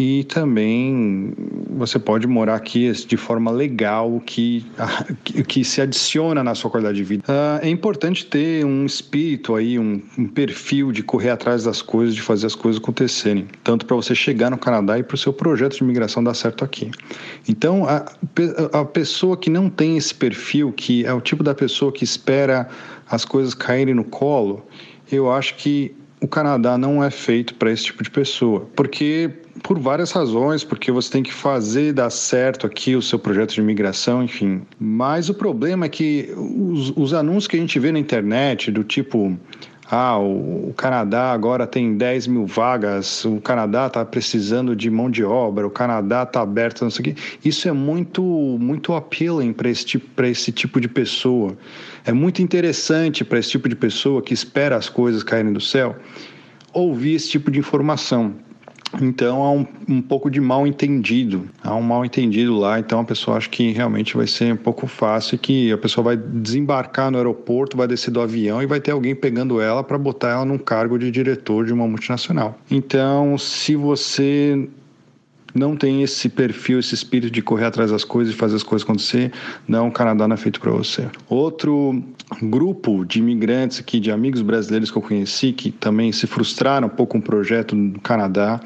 e também você pode morar aqui de forma legal que, que se adiciona na sua qualidade de vida. Ah, é importante ter um espírito aí, um, um perfil de correr atrás das coisas, de fazer as coisas acontecerem, tanto para você chegar no Canadá e para o seu projeto de imigração dar certo aqui. Então, a, a pessoa que não tem esse perfil, que é o tipo da pessoa que espera as coisas caírem no colo, eu acho que o Canadá não é feito para esse tipo de pessoa, porque por várias razões, porque você tem que fazer dar certo aqui o seu projeto de imigração, enfim. Mas o problema é que os, os anúncios que a gente vê na internet, do tipo, ah, o, Canadá agora tem 10 mil vagas, o Canadá está precisando de mão de obra, o Canadá está aberto, não sei o quê. Isso é muito, muito appealing para esse, tipo, esse tipo de pessoa. É muito interessante para esse tipo de pessoa que espera as coisas caírem do céu ouvir esse tipo de informação. Então há um, um pouco de mal entendido, há um mal entendido lá, então a pessoa acha que realmente vai ser um pouco fácil que a pessoa vai desembarcar no aeroporto, vai descer do avião e vai ter alguém pegando ela para botar ela num cargo de diretor de uma multinacional. Então, se você não tem esse perfil, esse espírito de correr atrás das coisas e fazer as coisas acontecer, não, o Canadá não é feito para você. Outro grupo de imigrantes aqui, de amigos brasileiros que eu conheci, que também se frustraram um pouco com o projeto no Canadá,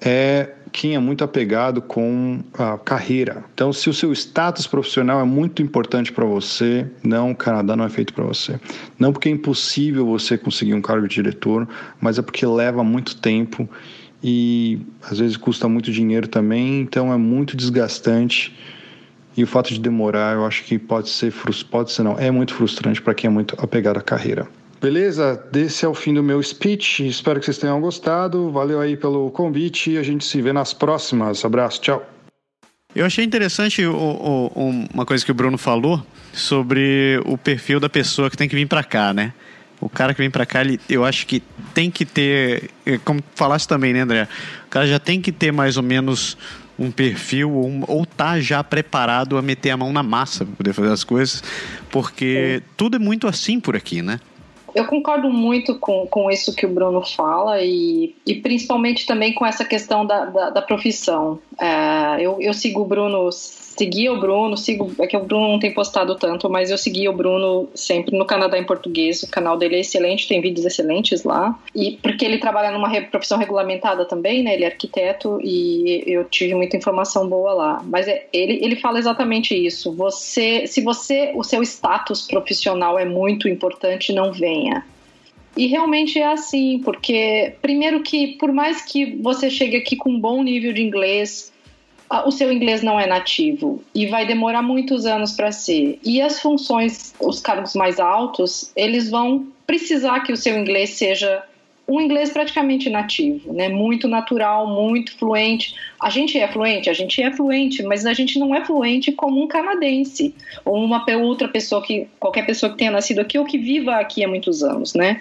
é quem é muito apegado com a carreira. Então, se o seu status profissional é muito importante para você, não, o Canadá não é feito para você. Não porque é impossível você conseguir um cargo de diretor, mas é porque leva muito tempo e às vezes custa muito dinheiro também, então é muito desgastante. E o fato de demorar, eu acho que pode ser pode ser não, é muito frustrante para quem é muito apegado à carreira. Beleza? Esse é o fim do meu speech. Espero que vocês tenham gostado. Valeu aí pelo convite. A gente se vê nas próximas. Abraço, tchau. Eu achei interessante o, o, uma coisa que o Bruno falou sobre o perfil da pessoa que tem que vir para cá, né? O cara que vem para cá, ele, eu acho que tem que ter, é, como falaste também, né, André? O cara já tem que ter mais ou menos um perfil ou, ou tá já preparado a meter a mão na massa para poder fazer as coisas, porque é. tudo é muito assim por aqui, né? Eu concordo muito com, com isso que o Bruno fala e, e principalmente também com essa questão da, da, da profissão. É, eu, eu sigo o Bruno seguia o Bruno, sigo, é que o Bruno não tem postado tanto, mas eu seguia o Bruno sempre no Canadá em português. O canal dele é excelente, tem vídeos excelentes lá. E porque ele trabalha numa profissão regulamentada também, né? Ele é arquiteto e eu tive muita informação boa lá. Mas é, ele, ele fala exatamente isso. Você, se você, o seu status profissional é muito importante, não venha. E realmente é assim, porque primeiro que por mais que você chegue aqui com um bom nível de inglês, o seu inglês não é nativo e vai demorar muitos anos para ser. E as funções, os cargos mais altos, eles vão precisar que o seu inglês seja um inglês praticamente nativo, né? Muito natural, muito fluente. A gente é fluente, a gente é fluente, mas a gente não é fluente como um canadense ou uma outra pessoa que qualquer pessoa que tenha nascido aqui ou que viva aqui há muitos anos, né?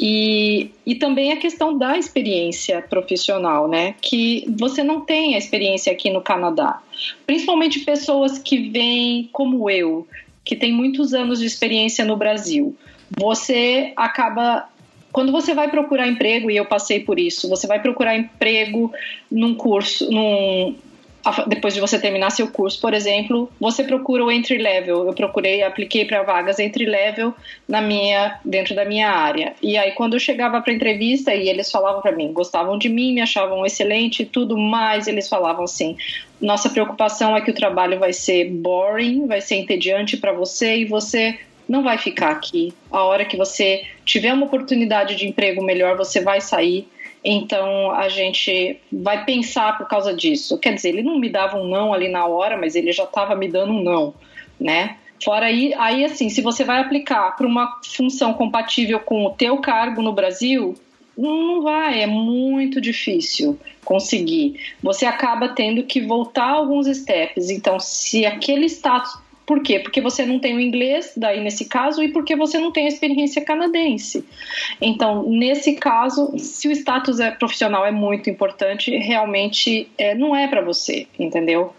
E, e também a questão da experiência profissional, né? Que você não tem a experiência aqui no Canadá, principalmente pessoas que vêm como eu, que tem muitos anos de experiência no Brasil. Você acaba quando você vai procurar emprego, e eu passei por isso, você vai procurar emprego num curso, num, depois de você terminar seu curso, por exemplo, você procura o entry level. Eu procurei, apliquei para vagas entry level na minha, dentro da minha área. E aí quando eu chegava para entrevista e eles falavam para mim, gostavam de mim, me achavam excelente e tudo mais, eles falavam assim: "Nossa preocupação é que o trabalho vai ser boring, vai ser entediante para você e você não vai ficar aqui. A hora que você tiver uma oportunidade de emprego melhor, você vai sair. Então a gente vai pensar por causa disso. Quer dizer, ele não me dava um não ali na hora, mas ele já estava me dando um não, né? Fora aí, aí assim, se você vai aplicar para uma função compatível com o teu cargo no Brasil, não vai, é muito difícil conseguir. Você acaba tendo que voltar alguns steps. Então, se aquele status por quê? Porque você não tem o inglês, daí nesse caso, e porque você não tem a experiência canadense. Então, nesse caso, se o status é profissional é muito importante, realmente é, não é para você, entendeu?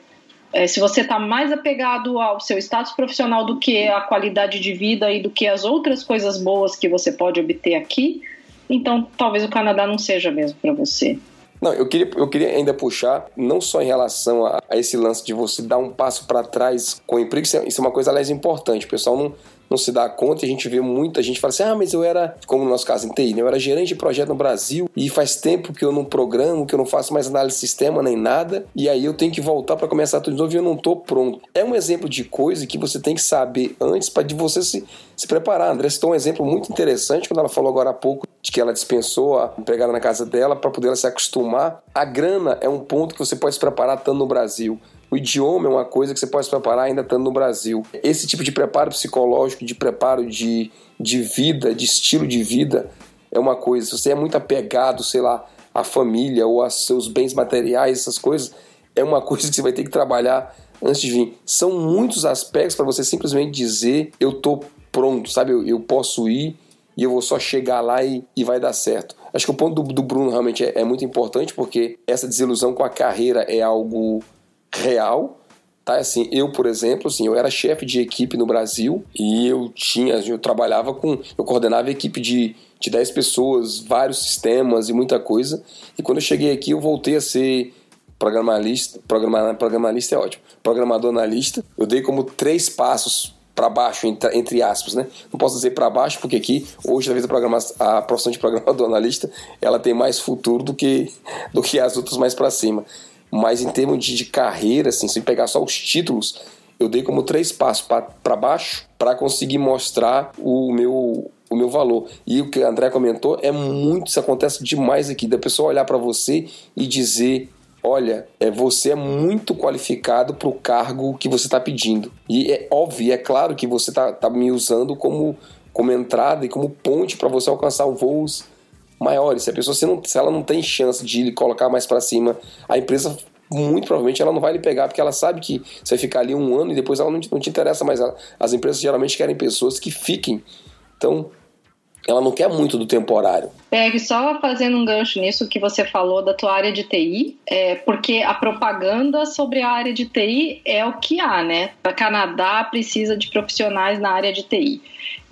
É, se você está mais apegado ao seu status profissional do que a qualidade de vida e do que as outras coisas boas que você pode obter aqui, então talvez o Canadá não seja mesmo para você. Não, eu queria, eu queria ainda puxar, não só em relação a, a esse lance de você dar um passo para trás com o emprego, isso é, isso é uma coisa, aliás, importante. O pessoal não, não se dá conta e a gente vê muita gente fala assim: ah, mas eu era, como no nosso caso em TI, né? eu era gerente de projeto no Brasil e faz tempo que eu não programo, que eu não faço mais análise de sistema nem nada, e aí eu tenho que voltar para começar tudo de novo e eu não tô pronto. É um exemplo de coisa que você tem que saber antes para de você se, se preparar. André citou um exemplo muito interessante quando ela falou agora há pouco de que ela dispensou a empregada na casa dela para poder ela se acostumar. A grana é um ponto que você pode se preparar estando no Brasil. O idioma é uma coisa que você pode se preparar ainda estando no Brasil. Esse tipo de preparo psicológico, de preparo de, de vida, de estilo de vida, é uma coisa. Se você é muito apegado, sei lá, à família ou aos seus bens materiais, essas coisas, é uma coisa que você vai ter que trabalhar antes de vir. São muitos aspectos para você simplesmente dizer eu tô pronto, sabe? Eu, eu posso ir e eu vou só chegar lá e, e vai dar certo. Acho que o ponto do, do Bruno realmente é, é, muito importante porque essa desilusão com a carreira é algo real. Tá, assim, eu, por exemplo, assim, eu era chefe de equipe no Brasil e eu tinha, eu trabalhava com, eu coordenava equipe de, de 10 pessoas, vários sistemas e muita coisa. E quando eu cheguei aqui, eu voltei a ser programalista, programar, programalista é ótimo, programador analista. Eu dei como três passos para baixo, entre aspas, né? Não posso dizer para baixo, porque aqui, hoje, talvez a, a profissão de programador analista, ela tem mais futuro do que, do que as outras mais para cima. Mas em termos de, de, carreira, assim, se pegar só os títulos, eu dei como três passos para baixo para conseguir mostrar o meu, o meu valor. E o que o André comentou é muito, isso acontece demais aqui, da pessoa olhar para você e dizer olha, é, você é muito qualificado para o cargo que você está pedindo. E é óbvio, é claro que você está tá me usando como, como entrada e como ponte para você alcançar voos maiores. Se a pessoa se, não, se ela não tem chance de colocar mais para cima, a empresa muito provavelmente ela não vai lhe pegar, porque ela sabe que você vai ficar ali um ano e depois ela não te, não te interessa mais. As empresas geralmente querem pessoas que fiquem. Então, ela não quer muito do temporário. Pegue só fazendo um gancho nisso que você falou da tua área de TI, é, porque a propaganda sobre a área de TI é o que há, né? O Canadá precisa de profissionais na área de TI.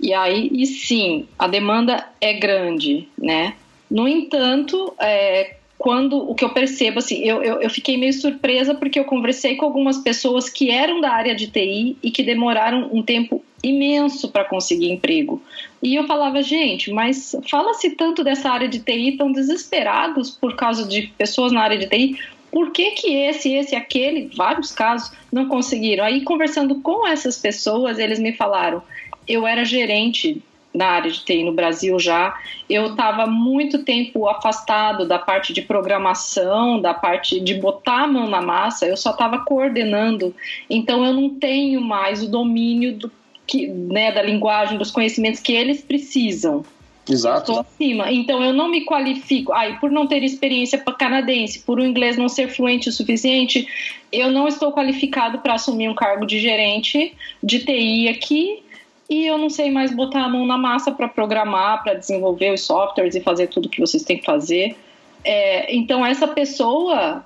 E aí, e sim, a demanda é grande, né? No entanto, é, quando o que eu percebo, assim, eu, eu, eu, fiquei meio surpresa porque eu conversei com algumas pessoas que eram da área de TI e que demoraram um tempo imenso para conseguir emprego. E eu falava, gente, mas fala-se tanto dessa área de TI, tão desesperados por causa de pessoas na área de TI, por que, que esse, esse, aquele, vários casos, não conseguiram? Aí, conversando com essas pessoas, eles me falaram: eu era gerente na área de TI no Brasil já, eu estava muito tempo afastado da parte de programação, da parte de botar a mão na massa, eu só estava coordenando, então eu não tenho mais o domínio do que, né, da linguagem, dos conhecimentos que eles precisam. Exato. Estou acima. Então eu não me qualifico. Aí, por não ter experiência para canadense, por o inglês não ser fluente o suficiente, eu não estou qualificado para assumir um cargo de gerente de TI aqui. E eu não sei mais botar a mão na massa para programar, para desenvolver os softwares e fazer tudo que vocês têm que fazer. É, então essa pessoa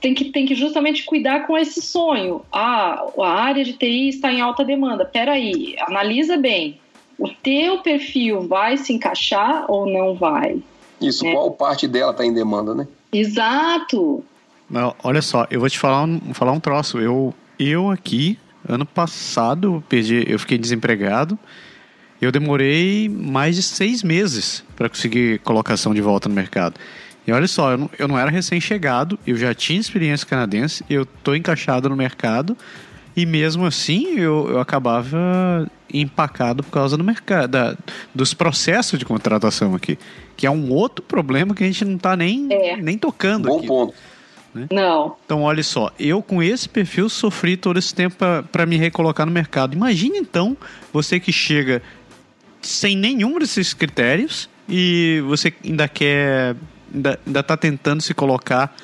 tem, que, tem que justamente cuidar com esse sonho. Ah, a área de TI está em alta demanda. Peraí, analisa bem o teu perfil vai se encaixar ou não vai. Isso, né? qual parte dela está em demanda, né? Exato. Não, olha só, eu vou te falar um, falar um troço. Eu, eu aqui, ano passado, perdi, eu fiquei desempregado. Eu demorei mais de seis meses para conseguir colocação de volta no mercado. E olha só, eu não, eu não era recém-chegado, eu já tinha experiência canadense, eu tô encaixado no mercado, e mesmo assim, eu, eu acabava empacado por causa do mercado, da, dos processos de contratação aqui. Que é um outro problema que a gente não está nem, é. nem tocando Bom aqui. ponto. Né? Não. Então, olha só, eu com esse perfil sofri todo esse tempo para me recolocar no mercado. Imagine então você que chega sem nenhum desses critérios e você ainda quer, ainda, ainda tá tentando se colocar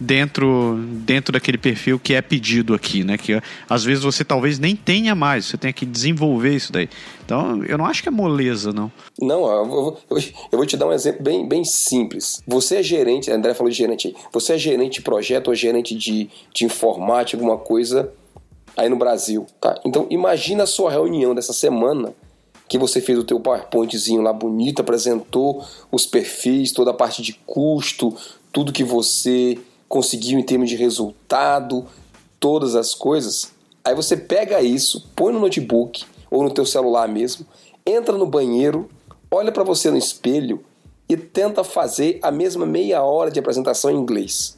dentro dentro daquele perfil que é pedido aqui, né? Que às vezes você talvez nem tenha mais, você tem que desenvolver isso daí. Então, eu não acho que é moleza, não. Não, eu vou, eu vou te dar um exemplo bem, bem simples. Você é gerente, André falou de gerente você é gerente de projeto ou gerente de, de informática, alguma coisa aí no Brasil, tá? Então, imagina a sua reunião dessa semana que você fez o teu PowerPointzinho lá bonito, apresentou os perfis, toda a parte de custo, tudo que você conseguiu em termos de resultado, todas as coisas. Aí você pega isso, põe no notebook ou no teu celular mesmo, entra no banheiro, olha para você no espelho e tenta fazer a mesma meia hora de apresentação em inglês.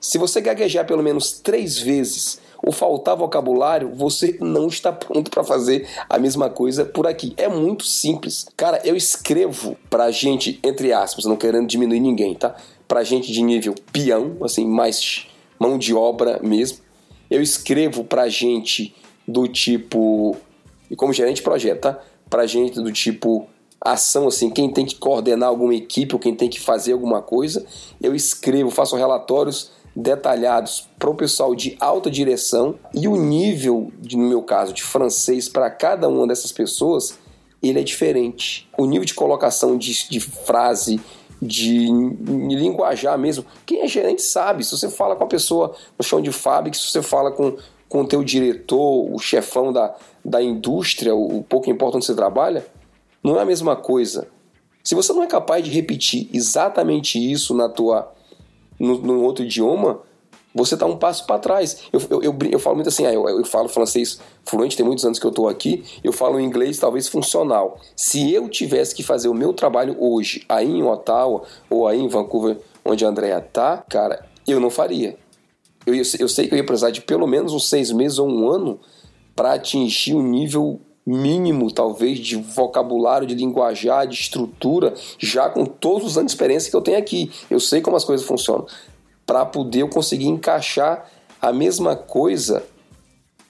Se você gaguejar pelo menos três vezes ou faltar vocabulário, você não está pronto para fazer a mesma coisa por aqui. É muito simples. Cara, eu escrevo pra gente, entre aspas, não querendo diminuir ninguém, tá? para gente de nível peão, assim, mais mão de obra mesmo. Eu escrevo para gente do tipo, e como gerente de projeto, tá? Para gente do tipo ação, assim, quem tem que coordenar alguma equipe ou quem tem que fazer alguma coisa. Eu escrevo, faço relatórios detalhados para o pessoal de alta direção e o nível, de, no meu caso, de francês para cada uma dessas pessoas, ele é diferente. O nível de colocação de, de frase, de, de linguajar mesmo. Quem é gerente sabe. Se você fala com a pessoa no chão de fábrica, se você fala com, com o teu diretor, o chefão da, da indústria, o, o pouco importa onde você trabalha, não é a mesma coisa. Se você não é capaz de repetir exatamente isso na tua no, no outro idioma, você está um passo para trás. Eu, eu, eu, eu, falo muito assim, ah, eu, eu falo francês fluente, tem muitos anos que eu estou aqui, eu falo inglês talvez funcional. Se eu tivesse que fazer o meu trabalho hoje, aí em Ottawa ou aí em Vancouver, onde a Andrea tá, cara, eu não faria. Eu, eu sei que eu ia precisar de pelo menos uns seis meses ou um ano para atingir um nível mínimo, talvez, de vocabulário, de linguajar, de estrutura, já com todos os anos de experiência que eu tenho aqui. Eu sei como as coisas funcionam para poder eu conseguir encaixar a mesma coisa.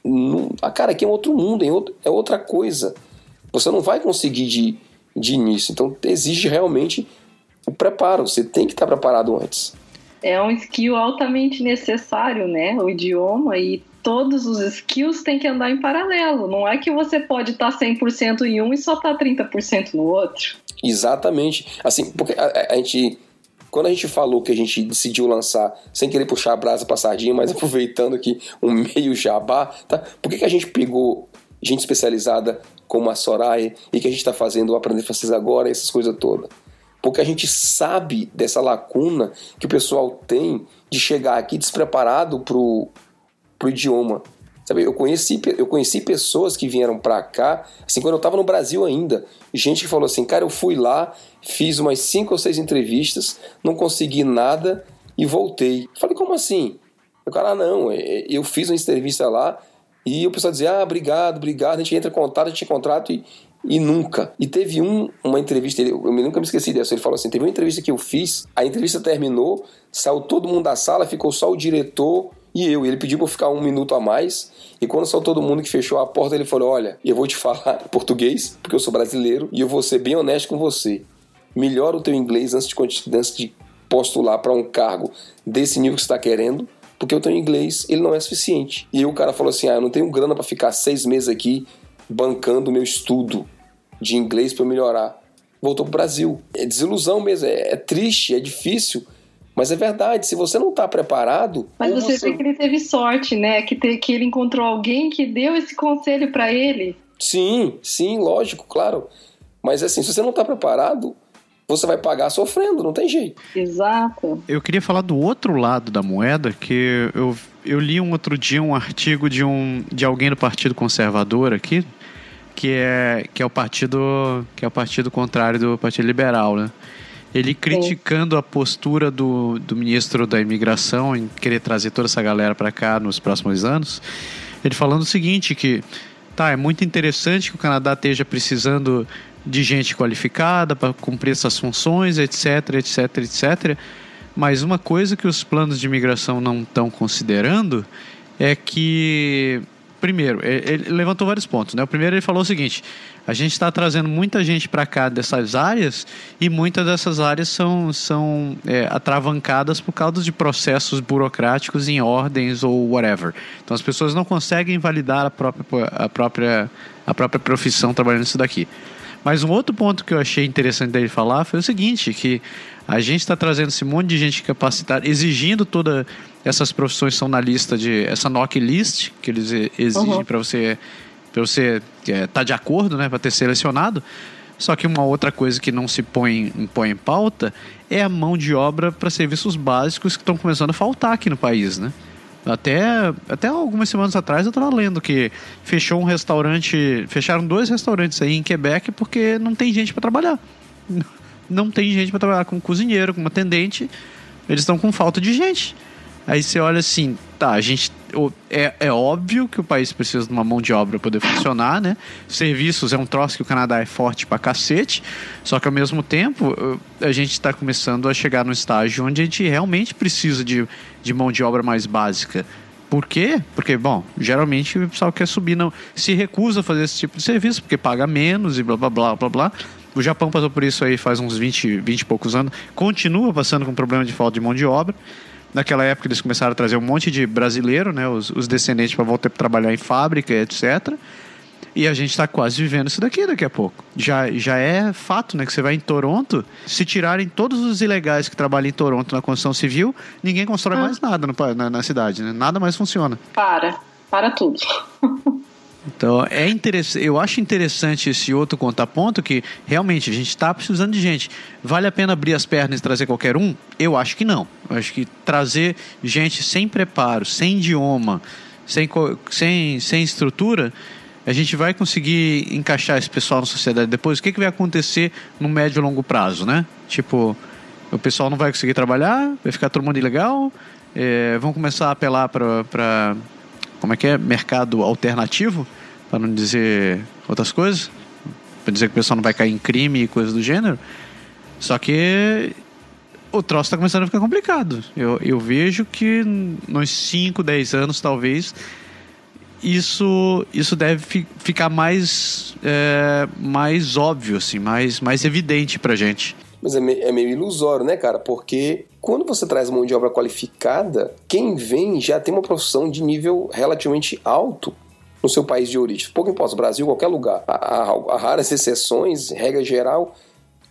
No... Ah, cara, aqui é outro mundo, é outra coisa. Você não vai conseguir de, de início. Então exige realmente o preparo. Você tem que estar preparado antes. É um skill altamente necessário, né? O idioma e todos os skills têm que andar em paralelo. Não é que você pode estar 100% em um e só estar 30% no outro. Exatamente. Assim, porque a, a, gente quando a gente falou que a gente decidiu lançar, sem querer puxar a brasa pra sardinha, mas aproveitando aqui um meio jabá, tá? Por que, que a gente pegou gente especializada como a Soraya e que a gente está fazendo o Aprender Francês Agora, essas coisas todas? Porque a gente sabe dessa lacuna que o pessoal tem de chegar aqui despreparado pro, pro idioma. Sabe, eu conheci, eu conheci pessoas que vieram para cá, assim, quando eu estava no Brasil ainda, gente que falou assim, cara, eu fui lá, fiz umas cinco ou seis entrevistas, não consegui nada e voltei. Falei, como assim? O cara, ah, não, é, é, eu fiz uma entrevista lá e o pessoal dizia, ah, obrigado, obrigado, a gente entra em contato, a gente contrato e, e nunca. E teve um, uma entrevista, eu nunca me esqueci dessa, ele falou assim, teve uma entrevista que eu fiz, a entrevista terminou, saiu todo mundo da sala, ficou só o diretor e eu. Ele pediu pra eu ficar um minuto a mais. E quando só todo mundo que fechou a porta, ele falou: Olha, eu vou te falar português, porque eu sou brasileiro, e eu vou ser bem honesto com você. Melhora o teu inglês antes de, antes de postular para um cargo desse nível que você está querendo, porque o teu inglês ele não é suficiente. E aí o cara falou assim: Ah, eu não tenho grana para ficar seis meses aqui bancando o meu estudo de inglês para melhorar. Voltou pro Brasil. É desilusão mesmo, é, é triste, é difícil mas é verdade, se você não está preparado. Mas você, você vê que ele teve sorte, né? Que, te, que ele encontrou alguém que deu esse conselho para ele. Sim, sim, lógico, claro. Mas assim, se você não está preparado, você vai pagar sofrendo, não tem jeito. Exato. Eu queria falar do outro lado da moeda, que eu, eu li um outro dia um artigo de, um, de alguém do Partido Conservador aqui, que é, que é o partido que é o partido contrário do Partido Liberal, né? Ele criticando a postura do, do ministro da imigração em querer trazer toda essa galera para cá nos próximos anos. Ele falando o seguinte, que tá, é muito interessante que o Canadá esteja precisando de gente qualificada para cumprir essas funções, etc, etc, etc. Mas uma coisa que os planos de imigração não estão considerando é que primeiro, ele levantou vários pontos. Né? O primeiro, ele falou o seguinte: a gente está trazendo muita gente para cá dessas áreas e muitas dessas áreas são, são é, atravancadas por causa de processos burocráticos em ordens ou whatever. Então as pessoas não conseguem validar a própria, a própria, a própria profissão trabalhando isso daqui. Mas um outro ponto que eu achei interessante dele falar foi o seguinte, que a gente está trazendo esse monte de gente capacitada, exigindo todas essas profissões são na lista de essa NOC list que eles exigem uhum. para você para você estar é, tá de acordo, né, para ter selecionado. Só que uma outra coisa que não se põe, põe em pauta é a mão de obra para serviços básicos que estão começando a faltar aqui no país, né? Até, até algumas semanas atrás eu estava lendo que fechou um restaurante, fecharam dois restaurantes aí em Quebec porque não tem gente para trabalhar. Não tem gente para trabalhar como cozinheiro, como atendente. Eles estão com falta de gente. Aí você olha assim, tá, a gente. É, é óbvio que o país precisa de uma mão de obra para poder funcionar, né? Serviços é um troço que o Canadá é forte pra cacete, só que ao mesmo tempo a gente está começando a chegar no estágio onde a gente realmente precisa de, de mão de obra mais básica. Por quê? Porque, bom, geralmente o pessoal quer subir, não se recusa a fazer esse tipo de serviço, porque paga menos e blá blá blá blá blá. O Japão passou por isso aí faz uns 20, 20 e poucos anos, continua passando com problema de falta de mão de obra. Naquela época eles começaram a trazer um monte de brasileiro, né, os, os descendentes para voltar para trabalhar em fábrica, etc. E a gente está quase vivendo isso daqui daqui a pouco. Já, já é fato, né? Que você vai em Toronto, se tirarem todos os ilegais que trabalham em Toronto na construção civil, ninguém constrói ah. mais nada no, na, na cidade, né? Nada mais funciona. Para, para tudo. Então, é interessante, eu acho interessante esse outro contraponto que realmente a gente está precisando de gente. Vale a pena abrir as pernas e trazer qualquer um? Eu acho que não. Eu acho que trazer gente sem preparo, sem idioma, sem, sem, sem estrutura, a gente vai conseguir encaixar esse pessoal na sociedade depois. O que, que vai acontecer no médio e longo prazo, né? Tipo, o pessoal não vai conseguir trabalhar, vai ficar todo mundo ilegal, é, vão começar a apelar para como é que é? Mercado alternativo, para não dizer outras coisas, para dizer que o pessoal não vai cair em crime e coisas do gênero. Só que o troço está começando a ficar complicado. Eu, eu vejo que nos 5, 10 anos, talvez, isso, isso deve fi, ficar mais, é, mais óbvio, assim, mais, mais evidente para gente. Mas é meio, é meio ilusório, né, cara? Porque quando você traz mão de obra qualificada, quem vem já tem uma profissão de nível relativamente alto no seu país de origem. Pouco importa, Brasil, qualquer lugar. Há, raras exceções, regra geral,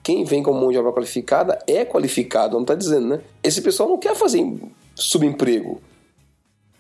quem vem com mão de obra qualificada é qualificado, não está dizendo, né? Esse pessoal não quer fazer subemprego.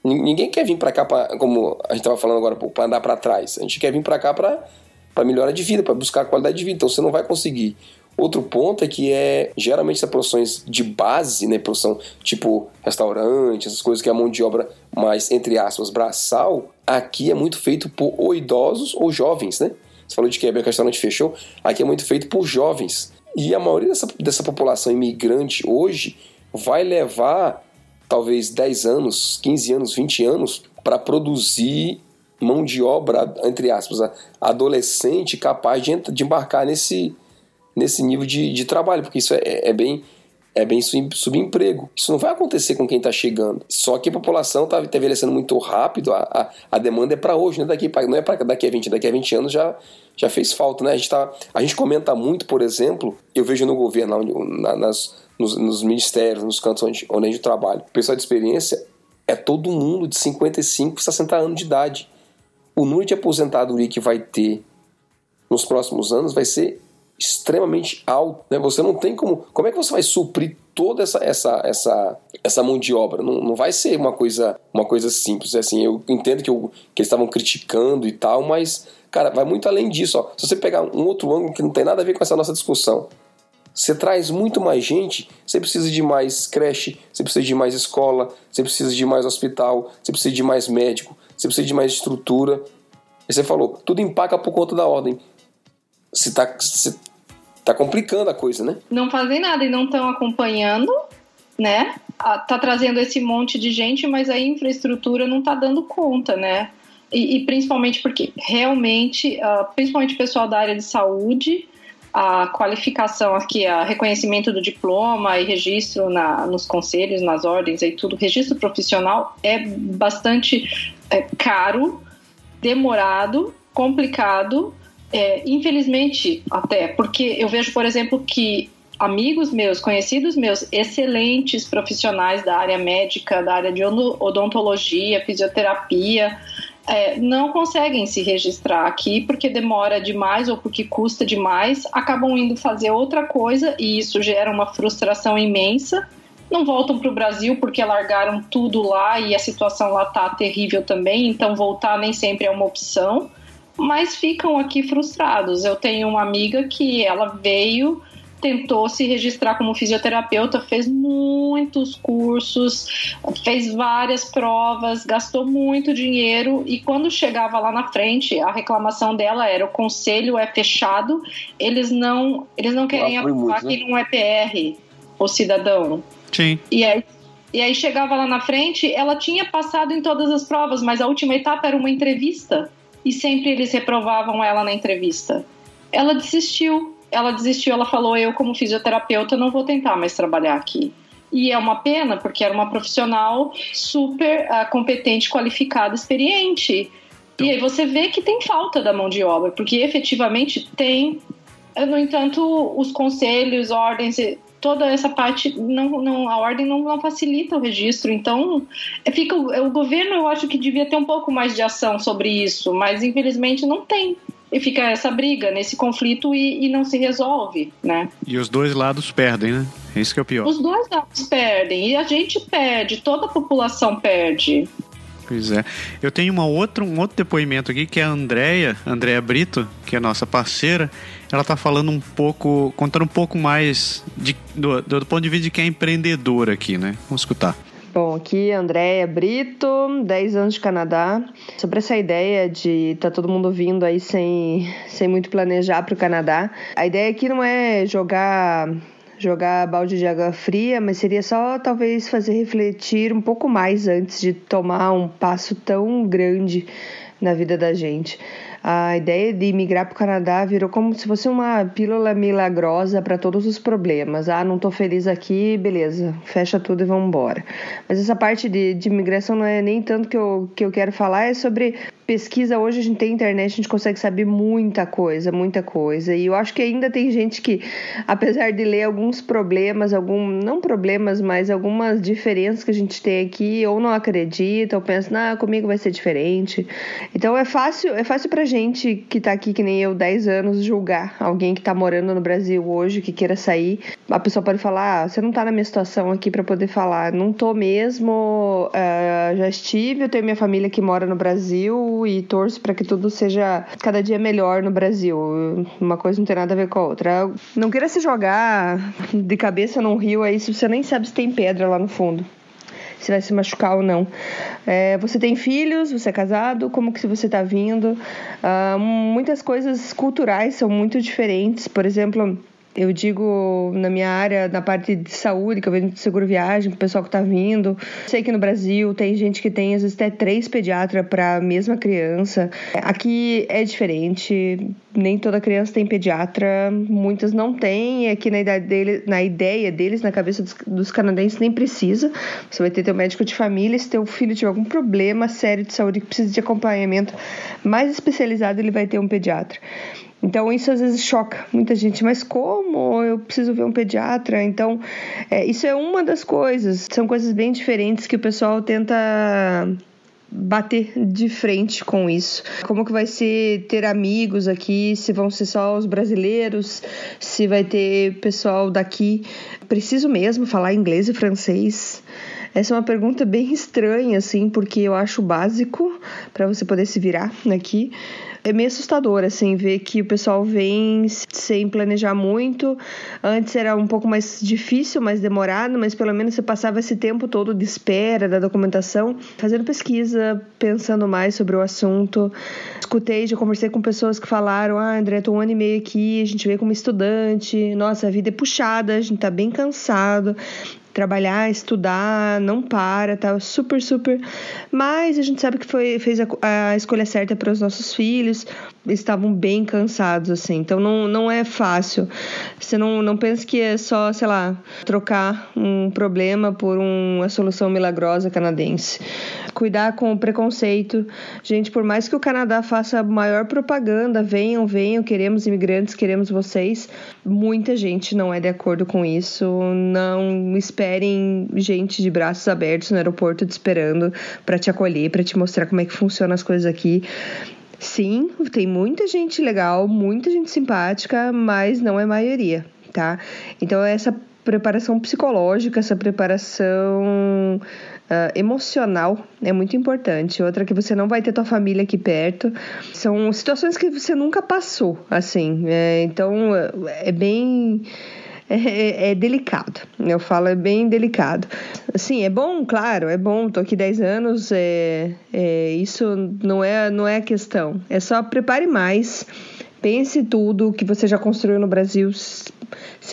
Ninguém quer vir para cá, pra, como a gente estava falando agora, para andar para trás. A gente quer vir para cá para melhorar de vida, para buscar qualidade de vida. Então você não vai conseguir Outro ponto é que é geralmente essas profissões de base, né, profissão tipo restaurante, essas coisas que é a mão de obra mais entre aspas braçal, aqui é muito feito por ou idosos ou jovens, né? Você falou de que o restaurante fechou, aqui é muito feito por jovens. E a maioria dessa, dessa população imigrante hoje vai levar talvez 10 anos, 15 anos, 20 anos para produzir mão de obra, entre aspas, adolescente capaz de, de embarcar nesse, nesse nível de, de trabalho, porque isso é, é bem é bem subemprego. Isso não vai acontecer com quem está chegando. Só que a população está tá envelhecendo muito rápido, a, a, a demanda é para hoje, não é daqui, pra, não é para daqui a 20, daqui a 20 anos já, já fez falta, né? A gente, tá, a gente comenta muito, por exemplo, eu vejo no governo, na, nas, nos, nos, ministérios, nos cantos onde, onde a gente trabalha, o pessoal de experiência é todo mundo de 55, 60 anos de idade. O número de aposentadoria que vai ter nos próximos anos vai ser extremamente alto. Né? Você não tem como. Como é que você vai suprir toda essa essa essa, essa mão de obra? Não, não vai ser uma coisa uma coisa simples. Assim, eu entendo que, eu, que eles estavam criticando e tal, mas cara, vai muito além disso. Ó. Se você pegar um outro ângulo que não tem nada a ver com essa nossa discussão, você traz muito mais gente, você precisa de mais creche, você precisa de mais escola, você precisa de mais hospital, você precisa de mais médico, você precisa de mais estrutura. E você falou, tudo empaca por conta da ordem. Se tá, tá complicando a coisa, né? Não fazem nada e não estão acompanhando, né? Tá trazendo esse monte de gente, mas a infraestrutura não tá dando conta, né? E, e principalmente porque realmente, uh, principalmente o pessoal da área de saúde, a qualificação aqui, a reconhecimento do diploma e registro na, nos conselhos, nas ordens e tudo, registro profissional é bastante é, caro, demorado, complicado é, infelizmente, até, porque eu vejo, por exemplo, que amigos meus, conhecidos meus, excelentes profissionais da área médica, da área de odontologia, fisioterapia, é, não conseguem se registrar aqui porque demora demais ou porque custa demais, acabam indo fazer outra coisa e isso gera uma frustração imensa. Não voltam para o Brasil porque largaram tudo lá e a situação lá está terrível também, então voltar nem sempre é uma opção mas ficam aqui frustrados. Eu tenho uma amiga que ela veio, tentou se registrar como fisioterapeuta, fez muitos cursos, fez várias provas, gastou muito dinheiro e quando chegava lá na frente, a reclamação dela era o conselho é fechado, eles não, eles não querem aprovar que né? não é PR, o cidadão. Sim. E aí e aí chegava lá na frente, ela tinha passado em todas as provas, mas a última etapa era uma entrevista e sempre eles reprovavam ela na entrevista. Ela desistiu. Ela desistiu, ela falou: Eu, como fisioterapeuta, não vou tentar mais trabalhar aqui. E é uma pena, porque era uma profissional super uh, competente, qualificada, experiente. E aí você vê que tem falta da mão de obra, porque efetivamente tem. No entanto, os conselhos, ordens, toda essa parte não, não a ordem não, não facilita o registro. Então é, fica o, o, governo eu acho que devia ter um pouco mais de ação sobre isso mas infelizmente não tem. E fica essa briga nesse conflito e, e não se resolve né? E os dois lados perdem né? É isso que é o pior. Os dois lados perdem e a gente perde toda a população perde. Pois é. Eu tenho uma outra, um outro depoimento aqui que é a Andrea, Andrea Brito, que é nossa parceira. Ela tá falando um pouco, contando um pouco mais de, do, do ponto de vista de quem é empreendedor aqui, né? Vamos escutar. Bom, aqui Andréia Brito, 10 anos de Canadá. Sobre essa ideia de tá todo mundo vindo aí sem, sem muito planejar para o Canadá. A ideia aqui não é jogar jogar balde de água fria, mas seria só talvez fazer refletir um pouco mais antes de tomar um passo tão grande na vida da gente a ideia de migrar para o Canadá virou como se fosse uma pílula milagrosa para todos os problemas. Ah, não estou feliz aqui, beleza, fecha tudo e vamos embora. Mas essa parte de, de imigração não é nem tanto que eu, que eu quero falar, é sobre pesquisa. Hoje a gente tem internet, a gente consegue saber muita coisa, muita coisa. E eu acho que ainda tem gente que, apesar de ler alguns problemas, algum, não problemas, mas algumas diferenças que a gente tem aqui, ou não acredita, ou pensa, não, comigo vai ser diferente. Então é fácil, é fácil pra gente que tá aqui, que nem eu, 10 anos, julgar alguém que tá morando no Brasil hoje, que queira sair. A pessoa pode falar, ah, você não tá na minha situação aqui para poder falar. Não tô mesmo, uh, já estive, eu tenho minha família que mora no Brasil e torço para que tudo seja cada dia melhor no Brasil. Uma coisa não tem nada a ver com a outra. Não queira se jogar de cabeça num rio aí se você nem sabe se tem pedra lá no fundo se vai se machucar ou não. É, você tem filhos, você é casado, como que você está vindo? Uh, muitas coisas culturais são muito diferentes. Por exemplo, Eu digo na minha área, na parte de saúde, que eu vejo de seguro viagem, o pessoal que está vindo. Sei que no Brasil tem gente que tem, às vezes, até três pediatras para a mesma criança. Aqui é diferente, nem toda criança tem pediatra, muitas não têm. Aqui na, idade dele, na ideia deles, na cabeça dos, dos canadenses, nem precisa. Você vai ter teu médico de família, se teu filho tiver algum problema sério de saúde que precisa de acompanhamento mais especializado, ele vai ter um pediatra. Então isso às vezes choca muita gente, mas como eu preciso ver um pediatra? Então é, isso é uma das coisas. São coisas bem diferentes que o pessoal tenta bater de frente com isso. Como que vai ser ter amigos aqui? Se vão ser só os brasileiros? Se vai ter pessoal daqui? Preciso mesmo falar inglês e francês? Essa é uma pergunta bem estranha, assim, porque eu acho básico para você poder se virar aqui é meio assustador, assim, ver que o pessoal vem sem planejar muito. Antes era um pouco mais difícil, mais demorado, mas pelo menos você passava esse tempo todo de espera da documentação, fazendo pesquisa, pensando mais sobre o assunto. Escutei, já conversei com pessoas que falaram: Ah, André, tô um ano e meio aqui, a gente veio como estudante, nossa, a vida é puxada, a gente tá bem cansado trabalhar, estudar, não para, tá super, super. Mas a gente sabe que foi, fez a, a escolha certa para os nossos filhos, estavam bem cansados, assim, então não, não é fácil. Você não, não pensa que é só, sei lá, trocar um problema por uma solução milagrosa canadense. Cuidar com o preconceito. Gente, por mais que o Canadá faça maior propaganda, venham, venham, queremos imigrantes, queremos vocês, muita gente não é de acordo com isso, não esperem gente de braços abertos no aeroporto te esperando para te acolher, para te mostrar como é que funcionam as coisas aqui. Sim, tem muita gente legal, muita gente simpática, mas não é maioria, tá? Então essa preparação psicológica, essa preparação uh, emocional é muito importante. Outra que você não vai ter tua família aqui perto. São situações que você nunca passou, assim. É, então é bem é, é, é, delicado. Eu falo, é bem delicado. Assim, é bom, claro, é bom. Tô aqui 10 anos, é, é, isso não é, não é a questão. É só prepare mais. Pense tudo que você já construiu no Brasil,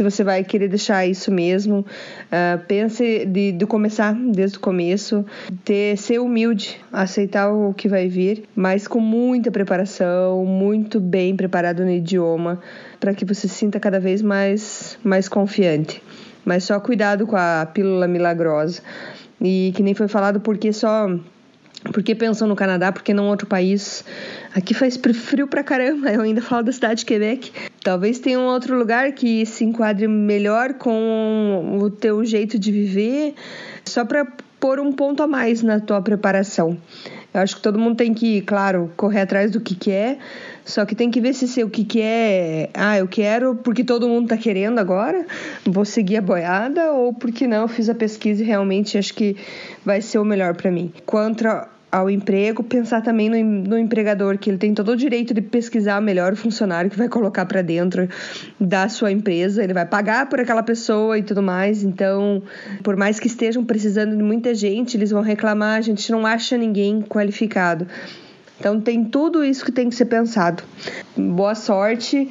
se você vai querer deixar isso mesmo. Uh, pense de, de começar desde o começo, ter, ser humilde, aceitar o que vai vir, mas com muita preparação, muito bem preparado no idioma para que você se sinta cada vez mais, mais confiante. Mas só cuidado com a pílula milagrosa. E que nem foi falado, porque só. Porque pensam no Canadá, porque não outro país. Aqui faz frio pra caramba, eu ainda falo da cidade de Quebec. Talvez tenha um outro lugar que se enquadre melhor com o teu jeito de viver, só para pôr um ponto a mais na tua preparação. Eu acho que todo mundo tem que, claro, correr atrás do que quer, só que tem que ver se, se o que quer, ah, eu quero porque todo mundo tá querendo agora, vou seguir a boiada, ou porque não, eu fiz a pesquisa e realmente acho que vai ser o melhor para mim. Quanto ao emprego, pensar também no, no, empregador, que ele tem todo o direito de pesquisar melhor o funcionário que vai colocar para dentro da sua empresa, ele vai pagar por aquela pessoa e tudo mais. Então, por mais que estejam precisando de muita gente, eles vão reclamar, a gente não acha ninguém qualificado. Então tem tudo isso que tem que ser pensado. Boa sorte.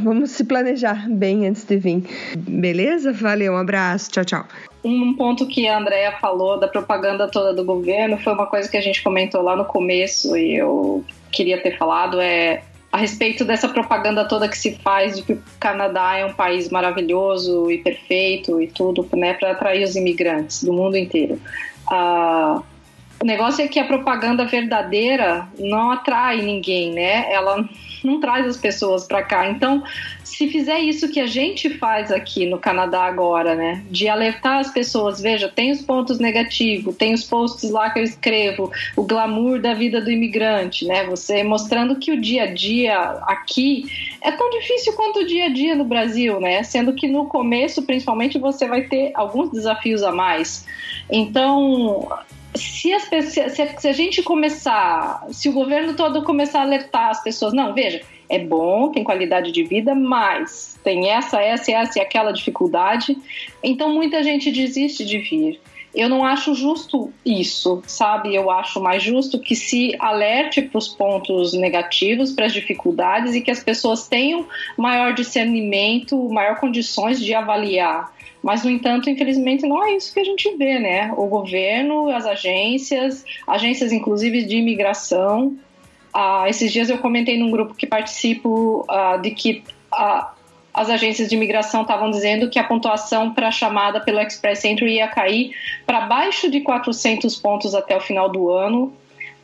Vamos se planejar bem antes de vir. Beleza? Valeu, um abraço. Tchau, tchau. Um ponto que a Andrea falou da propaganda toda do governo foi uma coisa que a gente comentou lá no começo e eu queria ter falado é a respeito dessa propaganda toda que se faz de que o Canadá é um país maravilhoso e perfeito e tudo, né, para atrair os imigrantes do mundo inteiro. Uh, o negócio é que a propaganda verdadeira não atrai ninguém, né? Ela não traz as pessoas para cá. Então, se fizer isso que a gente faz aqui no Canadá agora, né, de alertar as pessoas, veja, tem os pontos negativos, tem os posts lá que eu escrevo, o glamour da vida do imigrante, né, você mostrando que o dia a dia aqui é tão difícil quanto o dia a dia no Brasil, né, sendo que no começo, principalmente, você vai ter alguns desafios a mais. Então, se, as, se, se, a gente começar, se o governo todo começar a alertar as pessoas, não, veja, é bom, tem qualidade de vida, mas tem essa, essa, essa e aquela dificuldade. Então muita gente desiste de vir. Eu não acho justo isso, sabe? Eu acho mais justo que se alerte para os pontos negativos, para as dificuldades e que as pessoas tenham maior discernimento, maior condições de avaliar. Mas, no entanto, infelizmente, não é isso que a gente vê, né? O governo, as agências, agências inclusive de imigração. Ah, esses dias eu comentei num grupo que participo ah, de que ah, as agências de imigração estavam dizendo que a pontuação para a chamada pelo Express Entry ia cair para baixo de 400 pontos até o final do ano.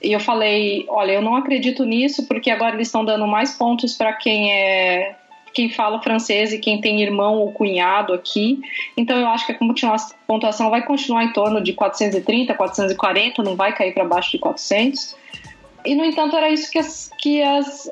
E eu falei, olha, eu não acredito nisso porque agora eles estão dando mais pontos para quem é quem fala francês e quem tem irmão ou cunhado aqui. Então eu acho que a pontuação vai continuar em torno de 430, 440, não vai cair para baixo de 400. E, no entanto, era isso que as, que as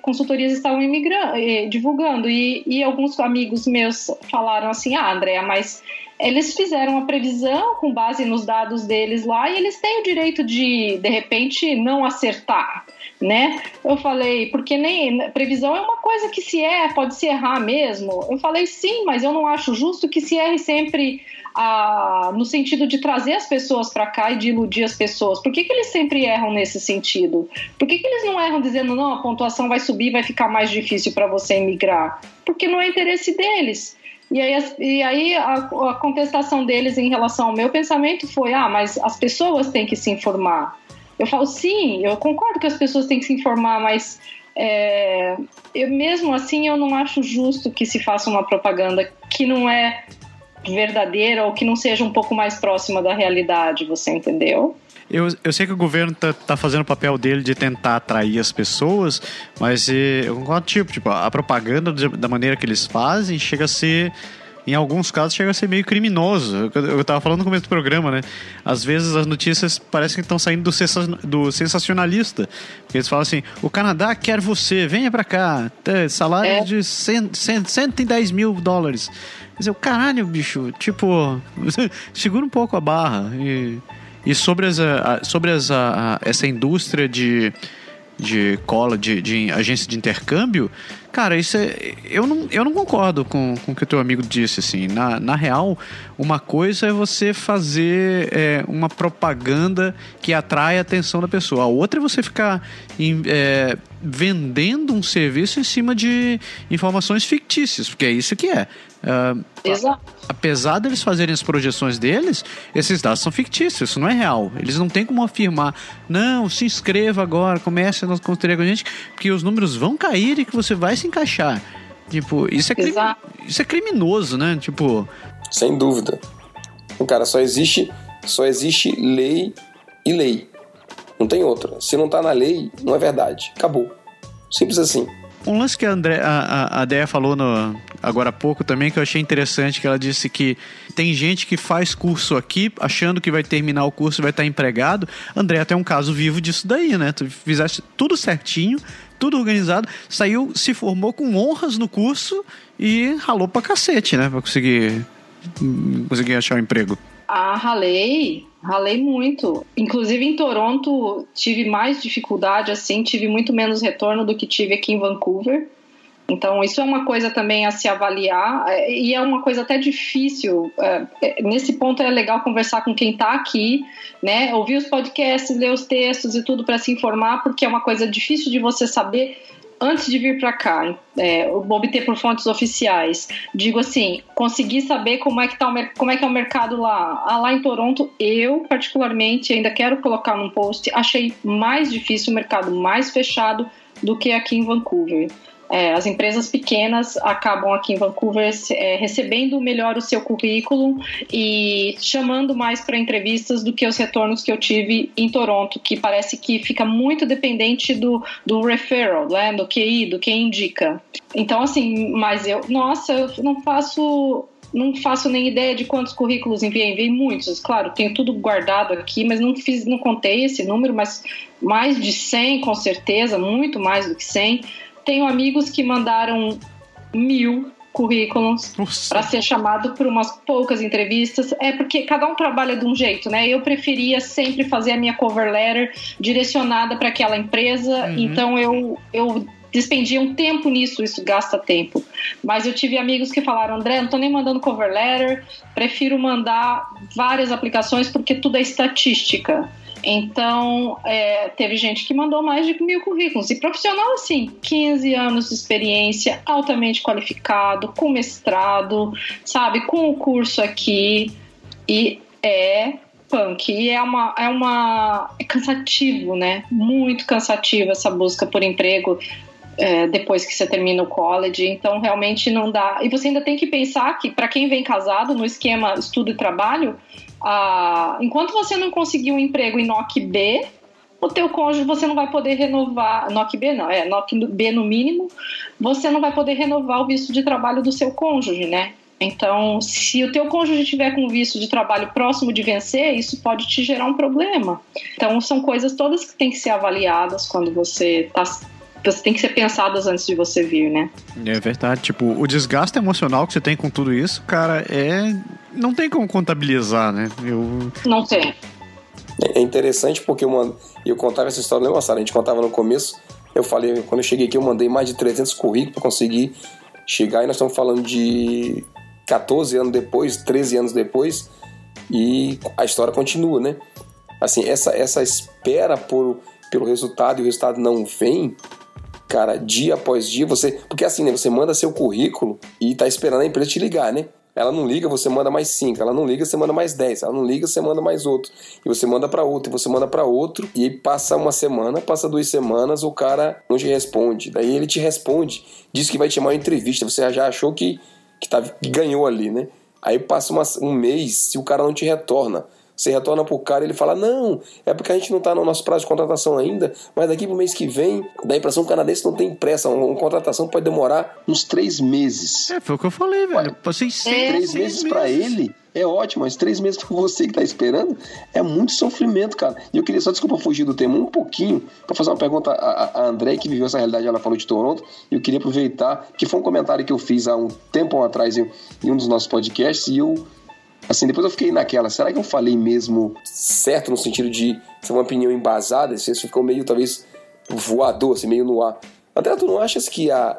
consultorias estavam eh, divulgando. E, e alguns amigos meus falaram assim: ah, Andréa, mas eles fizeram uma previsão com base nos dados deles lá e eles têm o direito de, de repente, não acertar, né? Eu falei, porque nem previsão é uma coisa que se é, pode se errar mesmo. Eu falei, sim, mas eu não acho justo que se erre sempre a, no sentido de trazer as pessoas para cá e de iludir as pessoas. Por que, que eles sempre erram nesse sentido? Por que, que eles não erram dizendo, não, a pontuação vai subir, vai ficar mais difícil para você emigrar? Porque não é interesse deles. E aí, e aí a, a, contestação deles em relação ao meu pensamento foi: ah, mas as pessoas têm que se informar. Eu falo, sim, eu concordo que as pessoas têm que se informar, mas é, eu, mesmo assim eu não acho justo que se faça uma propaganda que não é verdadeira ou que não seja um pouco mais próxima da realidade, você entendeu? Eu, eu sei que o governo tá, tá fazendo o papel dele de tentar atrair as pessoas, mas eh, eu concordo, tipo, tipo, a propaganda da maneira que eles fazem chega a ser em alguns casos chega a ser meio criminoso. Eu estava falando no começo do programa, né? Às vezes as notícias parecem que estão saindo do, do sensacionalista. Porque eles falam assim: o Canadá quer você, venha para cá. Salário é. de 100, 100, 110 mil dólares. Mas eu, caralho, bicho, tipo, segura um pouco a barra. E, e sobre, as, sobre as, a, essa indústria de, de cola, de, de agência de intercâmbio, cara, isso é. Eu não, eu não concordo com, com o que o teu amigo disse, assim. Na, na real, uma coisa é você fazer é, uma propaganda que atrai a atenção da pessoa. A outra é você ficar em, é, vendendo um serviço em cima de informações fictícias, porque é isso que é. Uh, Exato. Apesar deles fazerem as projeções deles, esses dados são fictícios, isso não é real. Eles não têm como afirmar, não, se inscreva agora, comece a consultoria com a gente, que os números vão cair e que você vai se encaixar. Tipo, isso é, crime, isso é criminoso, né? Tipo. Sem dúvida. Cara, só existe, só existe lei e lei. Não tem outra. Se não tá na lei, não é verdade. Acabou. Simples assim. Um lance que a, André, a, a Deia falou no, agora há pouco também, que eu achei interessante, que ela disse que tem gente que faz curso aqui, achando que vai terminar o curso e vai estar empregado. André até um caso vivo disso daí, né? Tu fizeste tudo certinho, tudo organizado, saiu, se formou com honras no curso e ralou pra cacete, né? Pra conseguir, conseguir achar um emprego. Ah, ralei, ralei muito. Inclusive em Toronto tive mais dificuldade, assim, tive muito menos retorno do que tive aqui em Vancouver. Então, isso é uma coisa também a se avaliar, é, e é uma coisa até difícil. É, é, nesse ponto é legal conversar com quem está aqui, né? Ouvir os podcasts, ler os textos e tudo para se informar, porque é uma coisa difícil de você saber antes de vir para cá, é, obter por fontes oficiais, digo assim, conseguir saber como é que tá o, como é que é o mercado lá. Ah, lá em Toronto, eu particularmente ainda quero colocar num post, achei mais difícil o mercado mais fechado do que aqui em Vancouver. É, as empresas pequenas acabam aqui em Vancouver é, recebendo melhor o seu currículo e chamando mais para entrevistas do que os retornos que eu tive em Toronto, que parece que fica muito dependente do, do referral, né, do QI, do que indica. Então, assim, mas eu, nossa, eu não faço não faço nem ideia de quantos currículos enviei, enviei muitos, claro, tenho tudo guardado aqui, mas não fiz, não contei esse número, mas mais de 100 com certeza, muito mais do que 100. Tenho amigos que mandaram mil currículos para ser chamado por umas poucas entrevistas. É porque cada um trabalha de um jeito, né? Eu preferia sempre fazer a minha cover letter direcionada para aquela empresa, uhum. então eu, eu despendiam tempo nisso, isso gasta tempo. Mas eu tive amigos que falaram, André, não tô nem mandando cover letter, prefiro mandar várias aplicações porque tudo é estatística. Então, é, teve gente que mandou mais de mil currículos. E profissional, assim, 15 anos de experiência, altamente qualificado, com mestrado, sabe, com o curso aqui. E é punk. E é uma. É, uma, é cansativo, né? Muito cansativo essa busca por emprego. É, depois que você termina o college, então realmente não dá. E você ainda tem que pensar que, para quem vem casado no esquema estudo e trabalho, ah, enquanto você não conseguir um emprego em NOC B, o teu cônjuge você não vai poder renovar, NOC B não, é NOC B no mínimo, você não vai poder renovar o visto de trabalho do seu cônjuge, né? Então, se o teu cônjuge tiver com visto de trabalho próximo de vencer, isso pode te gerar um problema. Então, são coisas todas que têm que ser avaliadas quando você está você tem que ser pensadas antes de você vir, né? É verdade. Tipo, o desgaste emocional que você tem com tudo isso, cara, é. Não tem como contabilizar, né? Eu... Não tem. É interessante porque eu, eu contava essa história, lembra, Sara? A gente contava no começo. Eu falei, quando eu cheguei aqui, eu mandei mais de 300 currículos para conseguir chegar. E nós estamos falando de 14 anos depois, 13 anos depois. E a história continua, né? Assim, essa, essa espera por, pelo resultado e o resultado não vem, cara, dia após dia, você. Porque assim, né? Você manda seu currículo e tá esperando a empresa te ligar, né? Ela não liga, você manda mais cinco. Ela não liga, você manda mais dez. Ela não liga, você manda mais outro. E você manda para outro, e você manda para outro. E passa uma semana, passa duas semanas, o cara não te responde. Daí ele te responde, diz que vai te chamar uma entrevista. Você já achou que, que, tá, que ganhou ali, né? Aí passa uma, um mês, se o cara não te retorna. Você retorna pro cara e ele fala: Não, é porque a gente não tá no nosso prazo de contratação ainda, mas daqui pro mês que vem, dá a impressão que o canadense não tem pressa. Uma, uma contratação pode demorar uns três meses. É, foi o que eu falei, velho. Passei seis, três meses, meses. para ele é ótimo, mas três meses para você que tá esperando é muito sofrimento, cara. E eu queria só, desculpa, fugir do tema um pouquinho para fazer uma pergunta a, a André, que viveu essa realidade, ela falou de Toronto, e eu queria aproveitar, que foi um comentário que eu fiz há um tempo atrás em, em um dos nossos podcasts, e eu Assim, depois eu fiquei naquela, será que eu falei mesmo certo no sentido de ser uma opinião embasada? Você ficou meio, talvez, voador, assim, meio no ar. Até tu não achas que a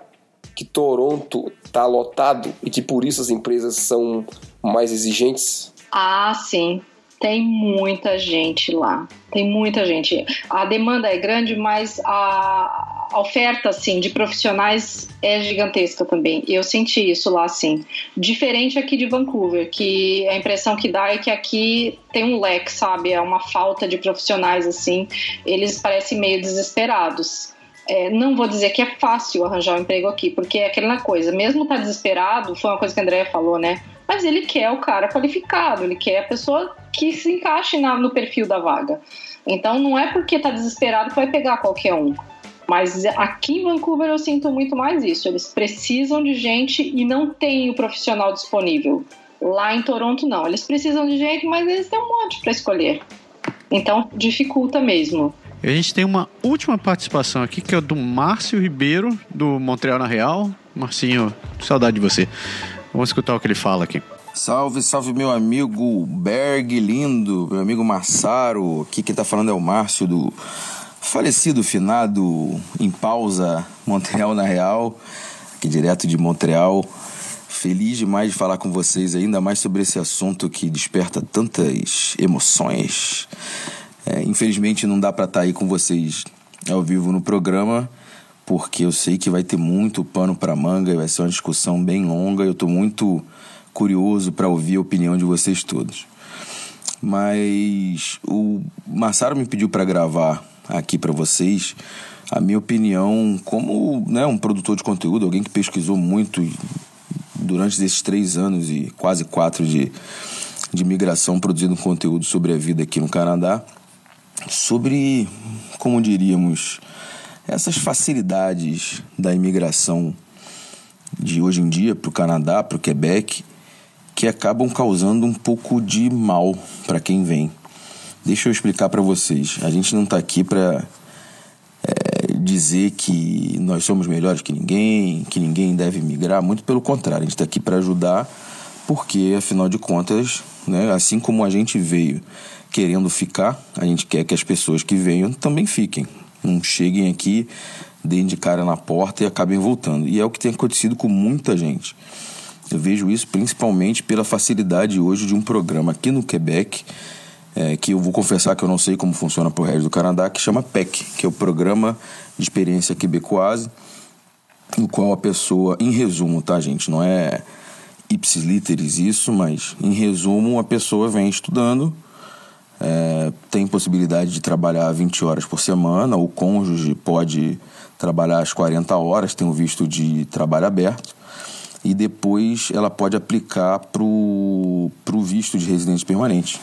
que Toronto tá lotado e que por isso as empresas são mais exigentes? Ah, sim. Tem muita gente lá. Tem muita gente. A demanda é grande, mas a oferta assim de profissionais é gigantesca também. Eu senti isso lá assim. Diferente aqui de Vancouver, que a impressão que dá é que aqui tem um leque, sabe? É uma falta de profissionais assim. Eles parecem meio desesperados. É, não vou dizer que é fácil arranjar um emprego aqui, porque é aquela coisa, mesmo tá desesperado, foi uma coisa que a Andrea falou, né? Mas ele quer o cara qualificado, ele quer a pessoa que se encaixe na, no perfil da vaga. Então não é porque tá desesperado que vai pegar qualquer um. Mas aqui em Vancouver eu sinto muito mais isso. Eles precisam de gente e não tem o profissional disponível. Lá em Toronto não. Eles precisam de gente, mas eles têm um monte para escolher. Então dificulta mesmo. A gente tem uma última participação aqui que é do Márcio Ribeiro, do Montreal na Real. Marcinho, saudade de você. Vamos escutar o que ele fala aqui. Salve, salve meu amigo Berg lindo, meu amigo Massaro. Aqui quem tá falando é o Márcio do falecido finado em pausa Montreal na Real, aqui direto de Montreal. Feliz demais de falar com vocês ainda mais sobre esse assunto que desperta tantas emoções. É, infelizmente não dá para estar tá aí com vocês ao vivo no programa, porque eu sei que vai ter muito pano para manga e vai ser uma discussão bem longa. Eu estou muito curioso para ouvir a opinião de vocês todos. Mas o Massaro me pediu para gravar aqui para vocês a minha opinião como né, um produtor de conteúdo, alguém que pesquisou muito durante esses três anos e quase quatro de, de migração produzindo conteúdo sobre a vida aqui no Canadá sobre, como diríamos, essas facilidades da imigração de hoje em dia para o Canadá, para o Quebec, que acabam causando um pouco de mal para quem vem. Deixa eu explicar para vocês. A gente não está aqui para é, dizer que nós somos melhores que ninguém, que ninguém deve migrar. Muito pelo contrário, a gente está aqui para ajudar, porque afinal de contas, né, assim como a gente veio querendo ficar, a gente quer que as pessoas que venham também fiquem. Não cheguem aqui deem de cara na porta e acabem voltando. E é o que tem acontecido com muita gente. Eu vejo isso principalmente pela facilidade hoje de um programa aqui no Quebec, é, que eu vou confessar que eu não sei como funciona para o resto do Canadá, que chama PEC, que é o Programa de Experiência Quebecoise, no qual a pessoa, em resumo, tá, gente? Não é ipsis literis isso, mas em resumo, a pessoa vem estudando, é, tem possibilidade de trabalhar 20 horas por semana, o cônjuge pode trabalhar as 40 horas, tem o visto de trabalho aberto, e depois ela pode aplicar para o visto de residente permanente.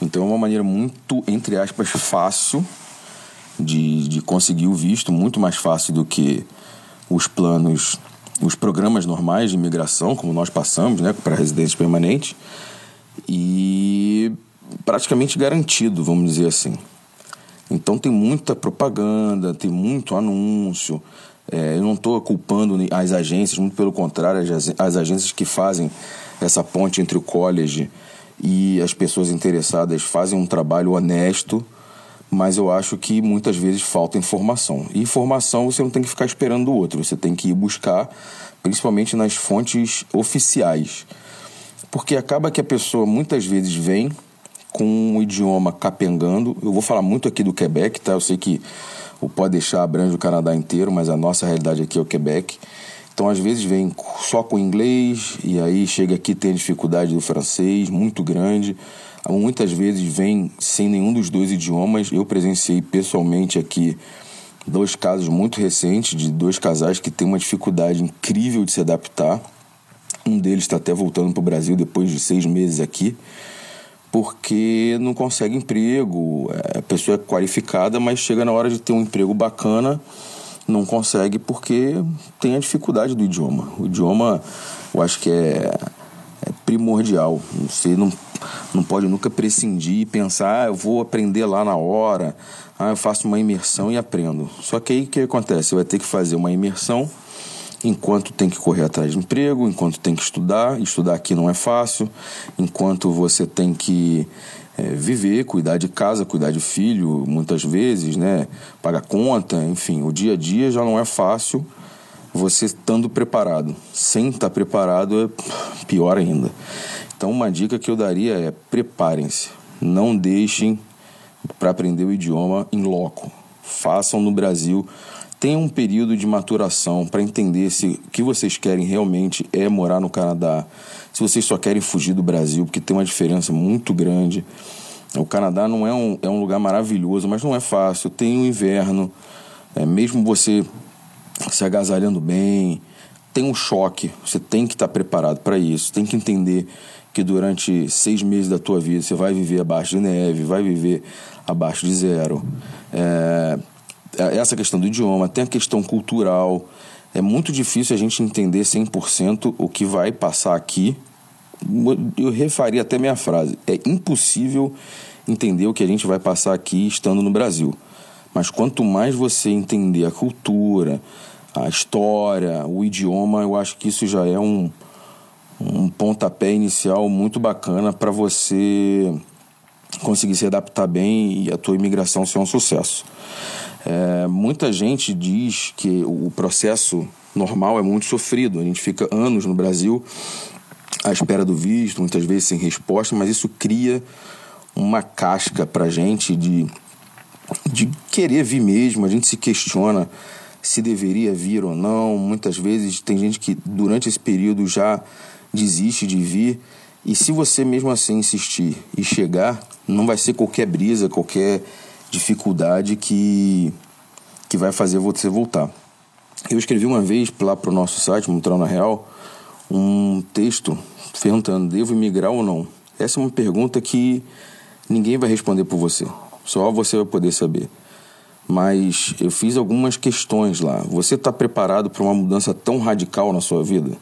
Então é uma maneira muito, entre aspas, fácil de, de conseguir o visto, muito mais fácil do que os planos, os programas normais de imigração, como nós passamos, né, para residentes permanentes, e praticamente garantido, vamos dizer assim. Então tem muita propaganda, tem muito anúncio. É, eu não estou culpando as agências, muito pelo contrário, as, as agências que fazem essa ponte entre o college e as pessoas interessadas fazem um trabalho honesto, mas eu acho que muitas vezes falta informação. E informação você não tem que ficar esperando do outro, você tem que ir buscar, principalmente nas fontes oficiais. Porque acaba que a pessoa muitas vezes vem com o idioma capengando. Eu vou falar muito aqui do Quebec, tá? Eu sei que o Pode Deixar abrange o Canadá inteiro, mas a nossa realidade aqui é o Quebec. Então, às vezes, vem só com inglês e aí chega aqui tem dificuldade do francês muito grande. Muitas vezes vem sem nenhum dos dois idiomas. Eu presenciei pessoalmente aqui dois casos muito recentes de dois casais que têm uma dificuldade incrível de se adaptar. Um deles está até voltando para o Brasil depois de seis meses aqui, porque não consegue emprego. É, a pessoa é qualificada, mas chega na hora de ter um emprego bacana não consegue porque tem a dificuldade do idioma. O idioma, eu acho que é, é primordial. Você não, não pode nunca prescindir e pensar, ah, eu vou aprender lá na hora, ah, eu faço uma imersão e aprendo. Só que aí o que acontece? Você vai ter que fazer uma imersão enquanto tem que correr atrás de emprego, enquanto tem que estudar. Estudar aqui não é fácil, enquanto você tem que é, viver, cuidar de casa, cuidar de filho, muitas vezes, né? Pagar conta, enfim, o dia a dia já não é fácil você estando preparado. Sem estar preparado é pior ainda. Então, uma dica que eu daria é preparem-se. Não deixem para aprender o idioma em loco. Façam no Brasil. Tenham um período de maturação para entender se o que vocês querem realmente é morar no Canadá se vocês só querem fugir do Brasil, porque tem uma diferença muito grande. O Canadá não é um, é um lugar maravilhoso, mas não é fácil. Tem o inverno, é, mesmo você se agasalhando bem, tem um choque. Você tem que estar preparado para isso. Tem que entender que durante seis meses da tua vida você vai viver abaixo de neve, vai viver abaixo de zero. É, é essa questão do idioma, tem a questão cultural. É muito difícil a gente entender 100% o que vai passar aqui eu refaria até minha frase: é impossível entender o que a gente vai passar aqui estando no Brasil. Mas quanto mais você entender a cultura, a história, o idioma, eu acho que isso já é um, um pontapé inicial muito bacana para você conseguir se adaptar bem e a tua imigração ser um sucesso. É, muita gente diz que o processo normal é muito sofrido. A gente fica anos no Brasil à espera do visto, muitas vezes sem resposta, mas isso cria uma casca para gente de, de querer vir mesmo. A gente se questiona se deveria vir ou não. Muitas vezes tem gente que durante esse período já desiste de vir. E se você mesmo assim insistir e chegar, não vai ser qualquer brisa, qualquer dificuldade que, que vai fazer você voltar. Eu escrevi uma vez lá para o nosso site, Montrão na Real, um texto perguntando: devo migrar ou não? Essa é uma pergunta que ninguém vai responder por você, só você vai poder saber. Mas eu fiz algumas questões lá. Você está preparado para uma mudança tão radical na sua vida?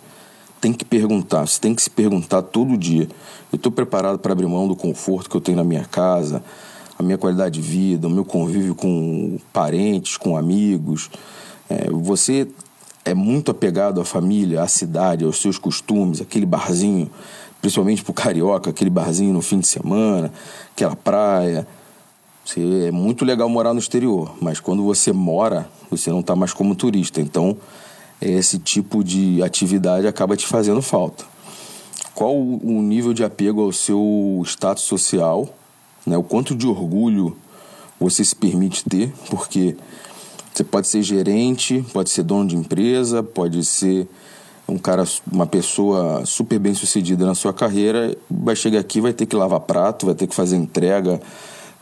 Tem que perguntar, você tem que se perguntar todo dia. Eu estou preparado para abrir mão do conforto que eu tenho na minha casa, a minha qualidade de vida, o meu convívio com parentes, com amigos. É, você é muito apegado à família, à cidade, aos seus costumes, aquele barzinho, principalmente pro carioca, aquele barzinho no fim de semana, aquela praia. Você, é muito legal morar no exterior, mas quando você mora, você não está mais como turista. Então, esse tipo de atividade acaba te fazendo falta. Qual o nível de apego ao seu status social, né? o quanto de orgulho você se permite ter, porque você pode ser gerente, pode ser dono de empresa, pode ser um cara, uma pessoa super bem sucedida na sua carreira, vai chegar aqui, vai ter que lavar prato, vai ter que fazer entrega,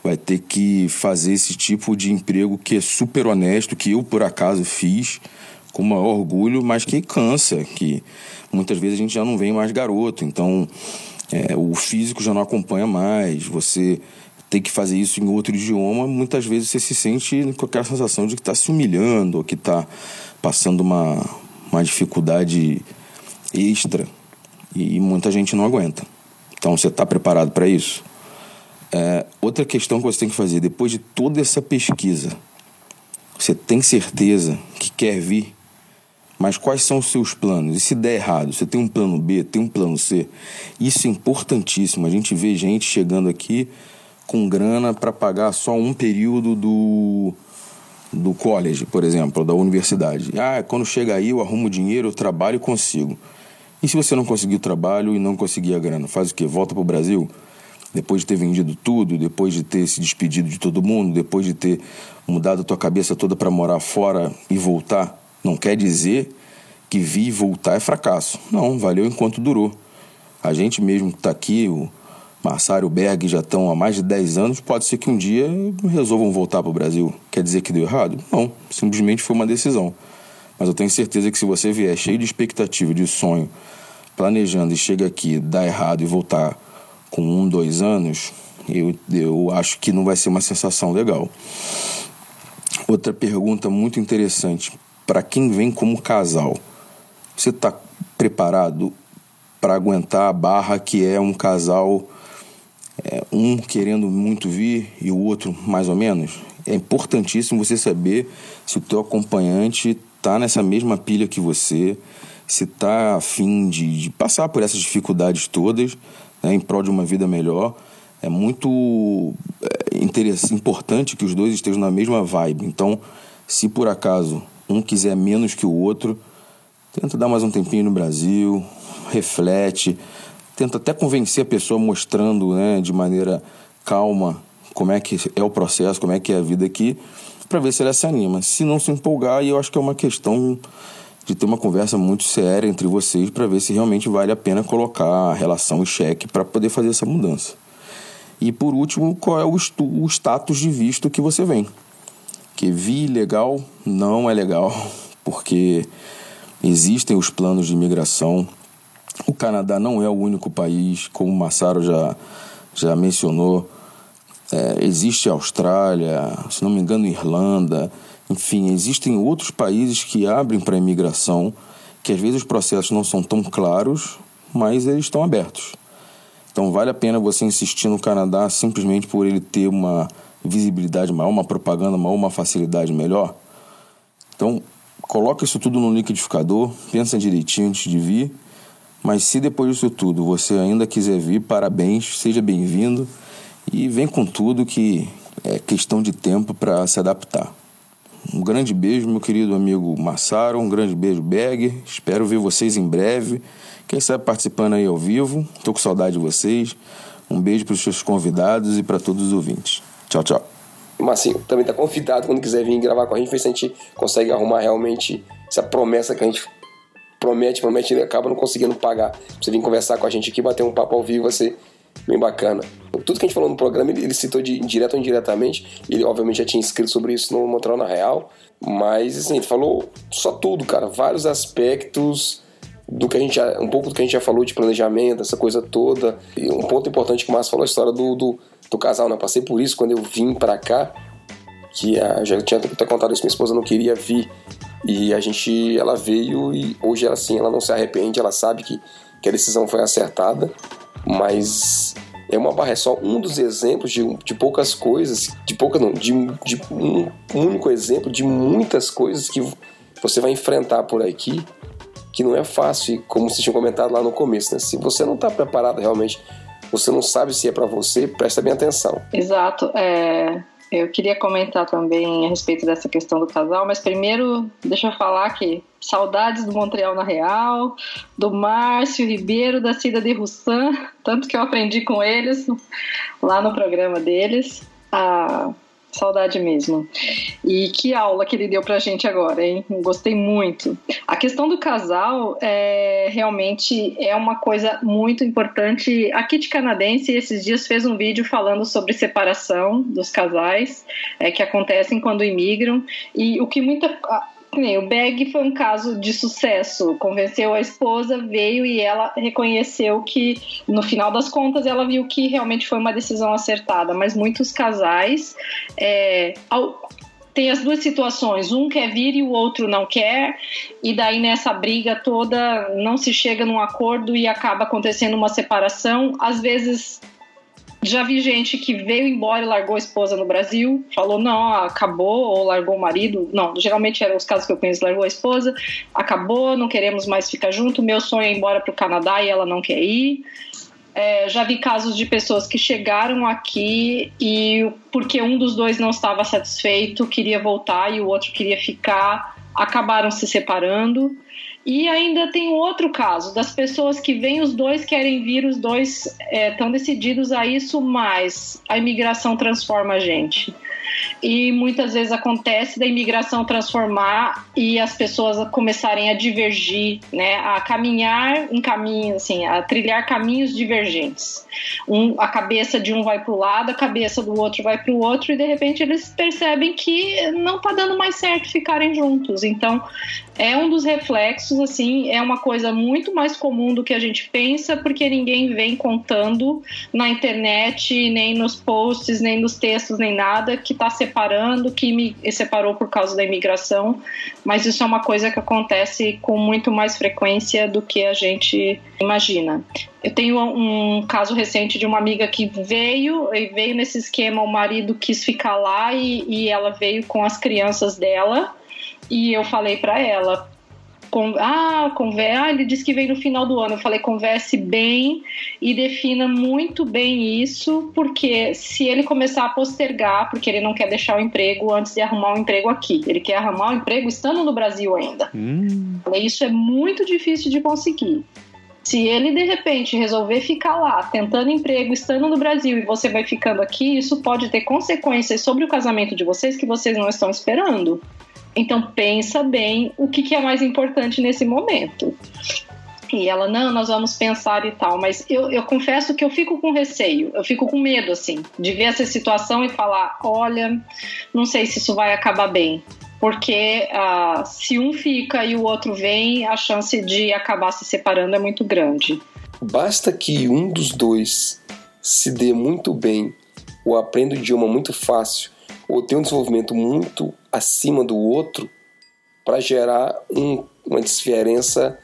vai ter que fazer esse tipo de emprego que é super honesto, que eu por acaso fiz com maior orgulho, mas que cansa, que muitas vezes a gente já não vem mais garoto, então é, o físico já não acompanha mais, você tem que fazer isso em outro idioma, muitas vezes você se sente com aquela sensação de que está se humilhando, ou que está passando uma, uma dificuldade extra e muita gente não aguenta. Então você está preparado para isso? É, outra questão que você tem que fazer, depois de toda essa pesquisa, você tem certeza que quer vir, mas quais são os seus planos? E se der errado, você tem um plano B, tem um plano C? Isso é importantíssimo. A gente vê gente chegando aqui com grana para pagar só um período do, do college, por exemplo, da universidade. Ah, quando chega aí eu arrumo dinheiro, eu trabalho e consigo. E se você não conseguir o trabalho e não conseguir a grana, faz o quê? Volta para o Brasil? depois de ter vendido tudo, depois de ter se despedido de todo mundo, depois de ter mudado a tua cabeça toda para morar fora e voltar, não quer dizer que vir e voltar é fracasso. Não, valeu enquanto durou. A gente mesmo que está aqui, o Massaro e o Berg já estão há mais de 10 anos, pode ser que um dia resolvam voltar para o Brasil. Quer dizer que deu errado? Não, simplesmente foi uma decisão. Mas eu tenho certeza que se você vier cheio de expectativa, de sonho, planejando e chega aqui, dá errado e voltar com um, dois anos, eu, eu acho que não vai ser uma sensação legal. Outra pergunta muito interessante: para quem vem como casal, você está preparado para aguentar a barra que é um casal, é, um querendo muito vir e o outro mais ou menos? É importantíssimo você saber se o teu acompanhante está nessa mesma pilha que você, se está afim de, de passar por essas dificuldades todas né, em prol de uma vida melhor. É muito é, importante que os dois estejam na mesma vibe. Então, se por acaso um quiser menos que o outro, tenta dar mais um tempinho no Brasil, reflete, tenta até convencer a pessoa mostrando né, de maneira calma como é que é o processo, como é que é a vida aqui, para ver se ela se anima. Se não se empolgar, eu acho que é uma questão de ter uma conversa muito séria entre vocês para ver se realmente vale a pena colocar a relação em xeque para poder fazer essa mudança. E por último, qual é o, o status de visto que você vem? Que vi legal não é legal, porque existem os planos de imigração. O Canadá não é o único país, como o Massaro já, já mencionou. É, existe a Austrália, se não me engano, Irlanda enfim, existem outros países que abrem para a imigração, que às vezes os processos não são tão claros, mas eles estão abertos. Então vale a pena você insistir no Canadá simplesmente por ele ter uma visibilidade maior, uma propaganda maior, uma facilidade melhor. Então coloca isso tudo no liquidificador, pensa direitinho antes de vir. Mas se depois disso tudo você ainda quiser vir, parabéns, seja bem-vindo e vem com tudo que é questão de tempo para se adaptar. Um grande beijo, meu querido amigo Massaro. Um grande beijo, Berg. Espero ver vocês em breve. Quem sabe participando aí ao vivo. Tô com saudade de vocês. Um beijo para os seus convidados e para todos os ouvintes. Tchau, tchau. Marcinho também tá convidado quando quiser vir gravar com a gente, ver se a gente consegue arrumar realmente essa promessa que a gente promete, promete e acaba não conseguindo pagar. Você vir conversar com a gente aqui, bater um papo ao vivo, vai ser bem bacana. Tudo que a gente falou no programa, ele, ele citou de direto ou indiretamente. Ele, obviamente, já tinha escrito sobre isso no Montreal na Real. Mas, assim, ele falou só tudo, cara. Vários aspectos do que a gente já, um pouco do que a gente já falou de planejamento, essa coisa toda. E um ponto importante que o Márcio falou, a história do, do, do casal, né? Eu passei por isso quando eu vim para cá, que a, já tinha até contado isso, minha esposa não queria vir. E a gente, ela veio e hoje ela, assim, ela não se arrepende, ela sabe que, que a decisão foi acertada mas é uma barra, é só um dos exemplos de, de poucas coisas, de poucas não, de, de um único exemplo de muitas coisas que você vai enfrentar por aqui que não é fácil, como vocês tinham comentado lá no começo, né? Se você não está preparado realmente, você não sabe se é para você, presta bem atenção. Exato. É... Eu queria comentar também a respeito dessa questão do casal, mas primeiro deixa eu falar que saudades do Montreal na Real, do Márcio Ribeiro, da Cida de Roussan, tanto que eu aprendi com eles lá no programa deles. Ah, Saudade mesmo. E que aula que ele deu pra gente agora, hein? Gostei muito. A questão do casal é realmente é uma coisa muito importante. A Kit Canadense esses dias fez um vídeo falando sobre separação dos casais é, que acontecem quando imigram. E o que muita o Bag foi um caso de sucesso. Convenceu a esposa, veio e ela reconheceu que, no final das contas, ela viu que realmente foi uma decisão acertada. Mas muitos casais. É, tem as duas situações, um quer vir e o outro não quer, e daí nessa briga toda não se chega num acordo e acaba acontecendo uma separação. Às vezes já vi gente que veio embora e largou a esposa no Brasil, falou não, acabou, ou largou o marido. Não, geralmente eram os casos que eu conheço, largou a esposa, acabou, não queremos mais ficar junto, meu sonho é ir embora para o Canadá e ela não quer ir. É, já vi casos de pessoas que chegaram aqui e porque um dos dois não estava satisfeito, queria voltar e o outro queria ficar, acabaram se separando. E ainda tem outro caso das pessoas que vêm, os dois querem vir, os dois estão é, decididos a isso, mas a imigração transforma a gente e muitas vezes acontece da imigração transformar e as pessoas começarem a divergir, né, a caminhar em caminhos, assim, a trilhar caminhos divergentes. Um, a cabeça de um vai para o lado, a cabeça do outro vai para o outro e de repente eles percebem que não está dando mais certo ficarem juntos. Então é um dos reflexos, assim, é uma coisa muito mais comum do que a gente pensa, porque ninguém vem contando na internet, nem nos posts, nem nos textos, nem nada que está separando, que me separou por causa da imigração, mas isso é uma coisa que acontece com muito mais frequência do que a gente imagina. Eu tenho um caso recente de uma amiga que veio e veio nesse esquema, o marido quis ficar lá e, e ela veio com as crianças dela e eu falei para ela, ah, converse, ah, ele disse que vem no final do ano. Eu falei, converse bem e defina muito bem isso, porque se ele começar a postergar, porque ele não quer deixar o emprego antes de arrumar um emprego aqui, ele quer arrumar um emprego estando no Brasil ainda. Hum. Isso é muito difícil de conseguir. Se ele de repente resolver ficar lá, tentando emprego, estando no Brasil e você vai ficando aqui, isso pode ter consequências sobre o casamento de vocês que vocês não estão esperando. Então pensa bem o que, que é mais importante nesse momento. E ela, não, nós vamos pensar e tal. Mas eu, eu confesso que eu fico com receio, eu fico com medo, assim, de ver essa situação e falar: olha, não sei se isso vai acabar bem. Porque uh, se um fica e o outro vem, a chance de acabar se separando é muito grande. Basta que um dos dois se dê muito bem ou aprenda o idioma muito fácil ou tenha um desenvolvimento muito acima do outro para gerar um, uma diferença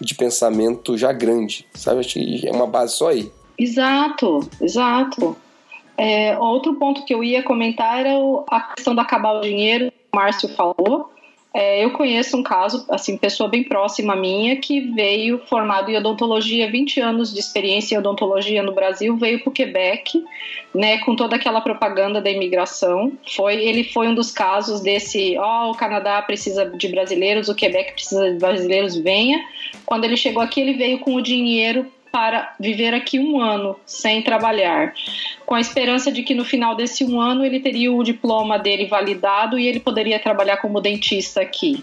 de pensamento já grande, sabe? Acho que é uma base só aí. Exato, exato. É, outro ponto que eu ia comentar era a questão do acabar o dinheiro, o Márcio falou. É, eu conheço um caso, assim, pessoa bem próxima minha, que veio formado em odontologia, 20 anos de experiência em odontologia no Brasil, veio para o Quebec, né, com toda aquela propaganda da imigração. Foi, ele foi um dos casos desse, ó, oh, o Canadá precisa de brasileiros, o Quebec precisa de brasileiros, venha. Quando ele chegou aqui, ele veio com o dinheiro para viver aqui um ano sem trabalhar, com a esperança de que no final desse um ano ele teria o diploma dele validado e ele poderia trabalhar como dentista aqui.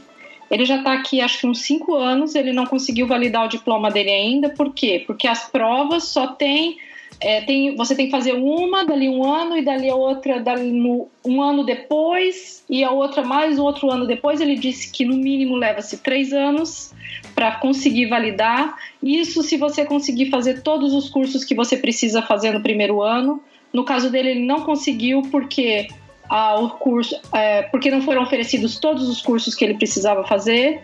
Ele já está aqui acho que uns cinco anos, ele não conseguiu validar o diploma dele ainda, por quê? Porque as provas só tem é, tem, você tem que fazer uma, dali um ano, e dali a outra, dali no, um ano depois, e a outra mais um outro ano depois. Ele disse que no mínimo leva-se três anos para conseguir validar. Isso se você conseguir fazer todos os cursos que você precisa fazer no primeiro ano. No caso dele, ele não conseguiu porque ah, o curso, é, porque não foram oferecidos todos os cursos que ele precisava fazer.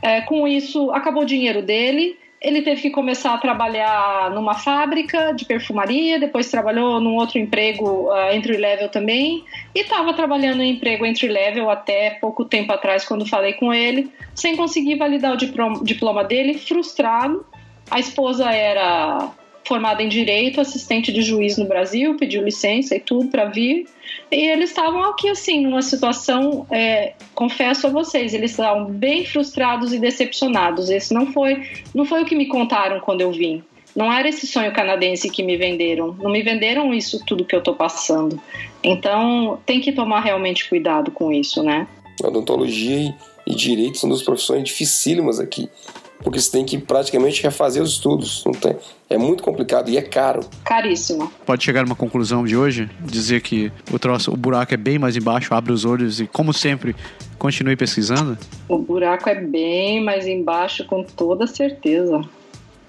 É, com isso, acabou o dinheiro dele ele teve que começar a trabalhar numa fábrica de perfumaria, depois trabalhou num outro emprego uh, entry level também, e estava trabalhando em emprego entry level até pouco tempo atrás, quando falei com ele, sem conseguir validar o diploma dele, frustrado. A esposa era formada em direito, assistente de juiz no Brasil, pediu licença e tudo para vir. E eles estavam aqui, assim, numa situação, é, confesso a vocês, eles estavam bem frustrados e decepcionados. Esse não foi, não foi o que me contaram quando eu vim. Não era esse sonho canadense que me venderam. Não me venderam isso tudo que eu tô passando. Então, tem que tomar realmente cuidado com isso, né? Odontologia e direito são duas profissões dificílimas aqui porque você tem que praticamente refazer os estudos. Não tem, é muito complicado e é caro. Caríssimo. Pode chegar a uma conclusão de hoje, dizer que o troço, o buraco é bem mais embaixo, abre os olhos e, como sempre, continue pesquisando? O buraco é bem mais embaixo, com toda certeza.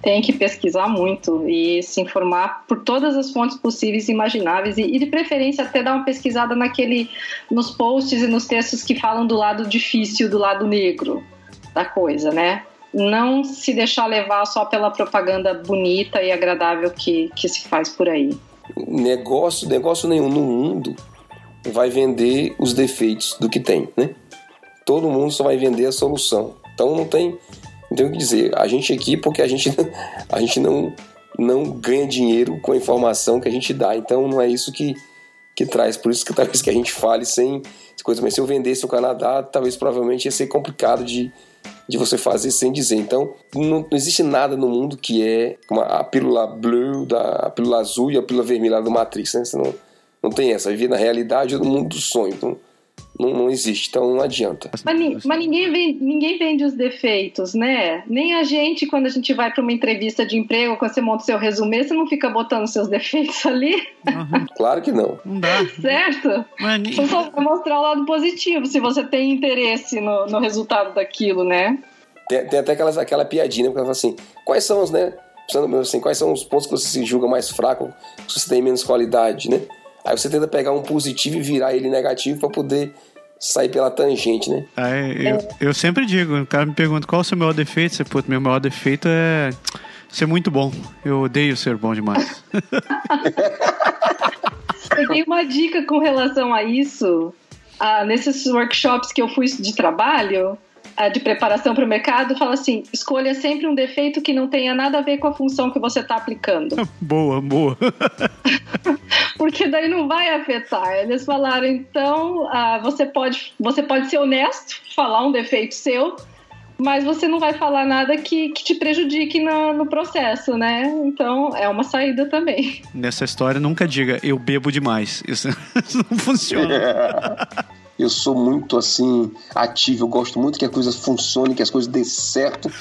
Tem que pesquisar muito e se informar por todas as fontes possíveis e imagináveis e, e de preferência até dar uma pesquisada naquele nos posts e nos textos que falam do lado difícil, do lado negro da coisa, né? Não se deixar levar só pela propaganda bonita e agradável que, que se faz por aí. Negócio, negócio nenhum no mundo vai vender os defeitos do que tem, né? Todo mundo só vai vender a solução. Então não tem, não tem o que dizer. A gente aqui, porque a gente, a gente não, não ganha dinheiro com a informação que a gente dá. Então não é isso que, que traz. Por isso que talvez que a gente fale sem coisa. Mas se eu vendesse o Canadá, talvez provavelmente ia ser complicado de, de você fazer sem dizer. Então, não, não existe nada no mundo que é uma, a pílula blue, da, a pílula azul e a pílula vermelha do Matrix. Né? Você não, não tem essa. Viver na realidade ou no mundo do sonho. Então, não, não existe, então não adianta. Mas, mas, ninguém, vende, ninguém vende os defeitos, né? Nem a gente, quando a gente vai para uma entrevista de emprego, quando você monta o seu resumê, você não fica botando seus defeitos ali? Uhum. Claro que não. Não dá. Certo? Mas... Você só vai mostrar o lado positivo, se você tem interesse no, no resultado daquilo, né? Tem, tem até aquelas, aquela piadinha, porque ela fala assim, quais são os, né? Assim, quais são os pontos que você se julga mais fraco, que você tem menos qualidade, né? Aí você tenta pegar um positivo e virar ele negativo para poder sair pela tangente, né? Aí, eu, eu sempre digo, o cara me pergunta qual é o seu maior defeito, você, pô, meu maior defeito é ser muito bom. Eu odeio ser bom demais. eu tenho uma dica com relação a isso. Ah, nesses workshops que eu fui de trabalho, de preparação para o mercado fala assim: escolha sempre um defeito que não tenha nada a ver com a função que você está aplicando. Boa, boa. Porque daí não vai afetar. Eles falaram, então, ah, você, pode, você pode ser honesto, falar um defeito seu, mas você não vai falar nada que, que te prejudique no, no, processo, né? Então é uma saída também. Nessa história, nunca diga eu bebo demais. Isso, isso não funciona. Eu sou muito assim ativo, eu gosto muito que as coisas funcionem, que as coisas dêem certo.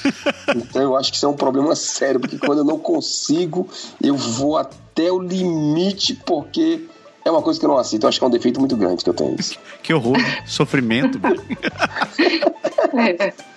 Então eu acho que isso é um problema sério, porque quando eu não consigo, eu vou até o limite, porque é uma coisa que eu não aceito. Eu acho que é um defeito muito grande que eu tenho isso. Que horror, sofrimento. é.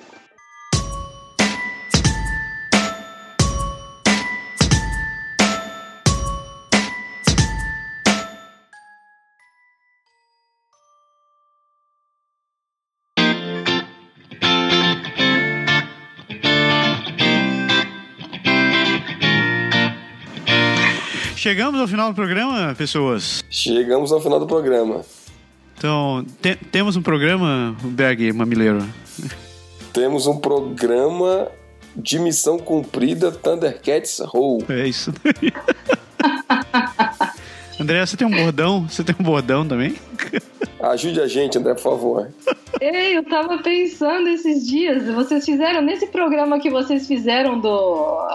Chegamos ao final do programa, pessoas? Chegamos ao final do programa. Então, te temos um programa, Berg Mamileiro? Temos um programa de missão cumprida Thundercats Roll. É isso daí. André, você tem um bordão? Você tem um bordão também? Ajude a gente, André, por favor. Ei, eu tava pensando esses dias, vocês fizeram, nesse programa que vocês fizeram do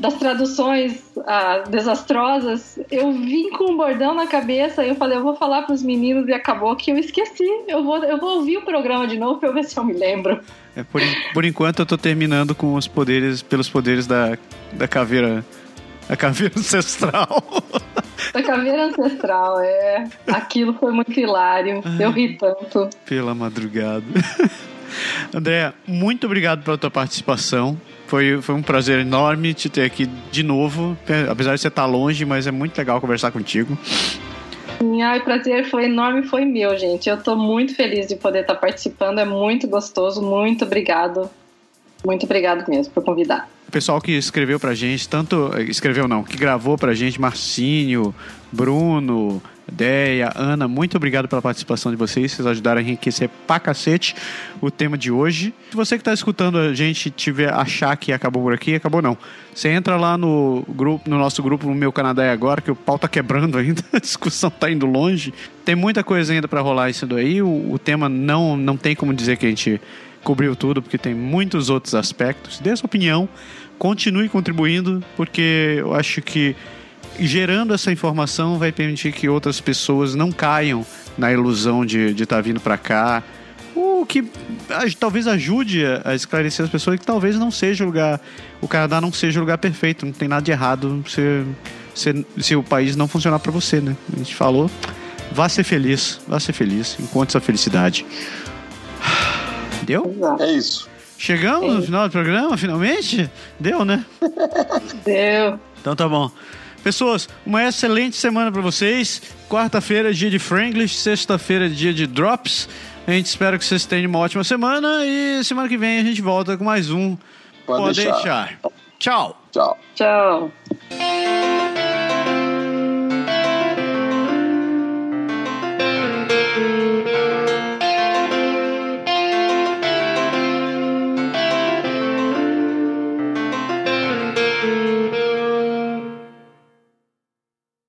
das traduções ah, desastrosas, eu vim com um bordão na cabeça e eu falei, eu vou falar para os meninos e acabou que eu esqueci. Eu vou, eu vou ouvir o programa de novo para ver se eu me lembro. É, por, por enquanto eu tô terminando com os poderes, pelos poderes da, da caveira. A caveira ancestral. Da caveira ancestral, é. Aquilo foi muito hilário. Eu ri tanto. Pela madrugada. André, muito obrigado pela tua participação. Foi, foi um prazer enorme te ter aqui de novo. Apesar de você estar longe, mas é muito legal conversar contigo. Ai, o prazer foi enorme, foi meu, gente. Eu estou muito feliz de poder estar participando, é muito gostoso. Muito obrigado. Muito obrigado mesmo por convidar. o pessoal que escreveu pra gente, tanto. Escreveu não, que gravou pra gente, Marcinho, Bruno, Deia, Ana, muito obrigado pela participação de vocês. Vocês ajudaram a enriquecer pra cacete o tema de hoje. Se você que está escutando a gente tiver achar que acabou por aqui, acabou não. Você entra lá no grupo, no nosso grupo, no meu Canadá é agora, que o pau tá quebrando ainda, a discussão tá indo longe. Tem muita coisa ainda para rolar isso daí. O, o tema não, não tem como dizer que a gente cobriu tudo, porque tem muitos outros aspectos. Dê sua opinião, continue contribuindo, porque eu acho que gerando essa informação vai permitir que outras pessoas não caiam na ilusão de estar tá vindo para cá. O que talvez ajude a esclarecer as pessoas que talvez não seja o lugar. O Canadá não seja o lugar perfeito. Não tem nada de errado se, se, se o país não funcionar para você, né? A gente falou. Vá ser feliz, vá ser feliz, encontre essa felicidade. Deu? É isso. Chegamos no final do programa, finalmente? Deu, né? Deu. Então tá bom. Pessoas, uma excelente semana para vocês. Quarta-feira é dia de Franglish, sexta-feira é dia de Drops. A gente espera que vocês tenham uma ótima semana e semana que vem a gente volta com mais um Pode Pode deixar. deixar. Tchau. Tchau. Tchau.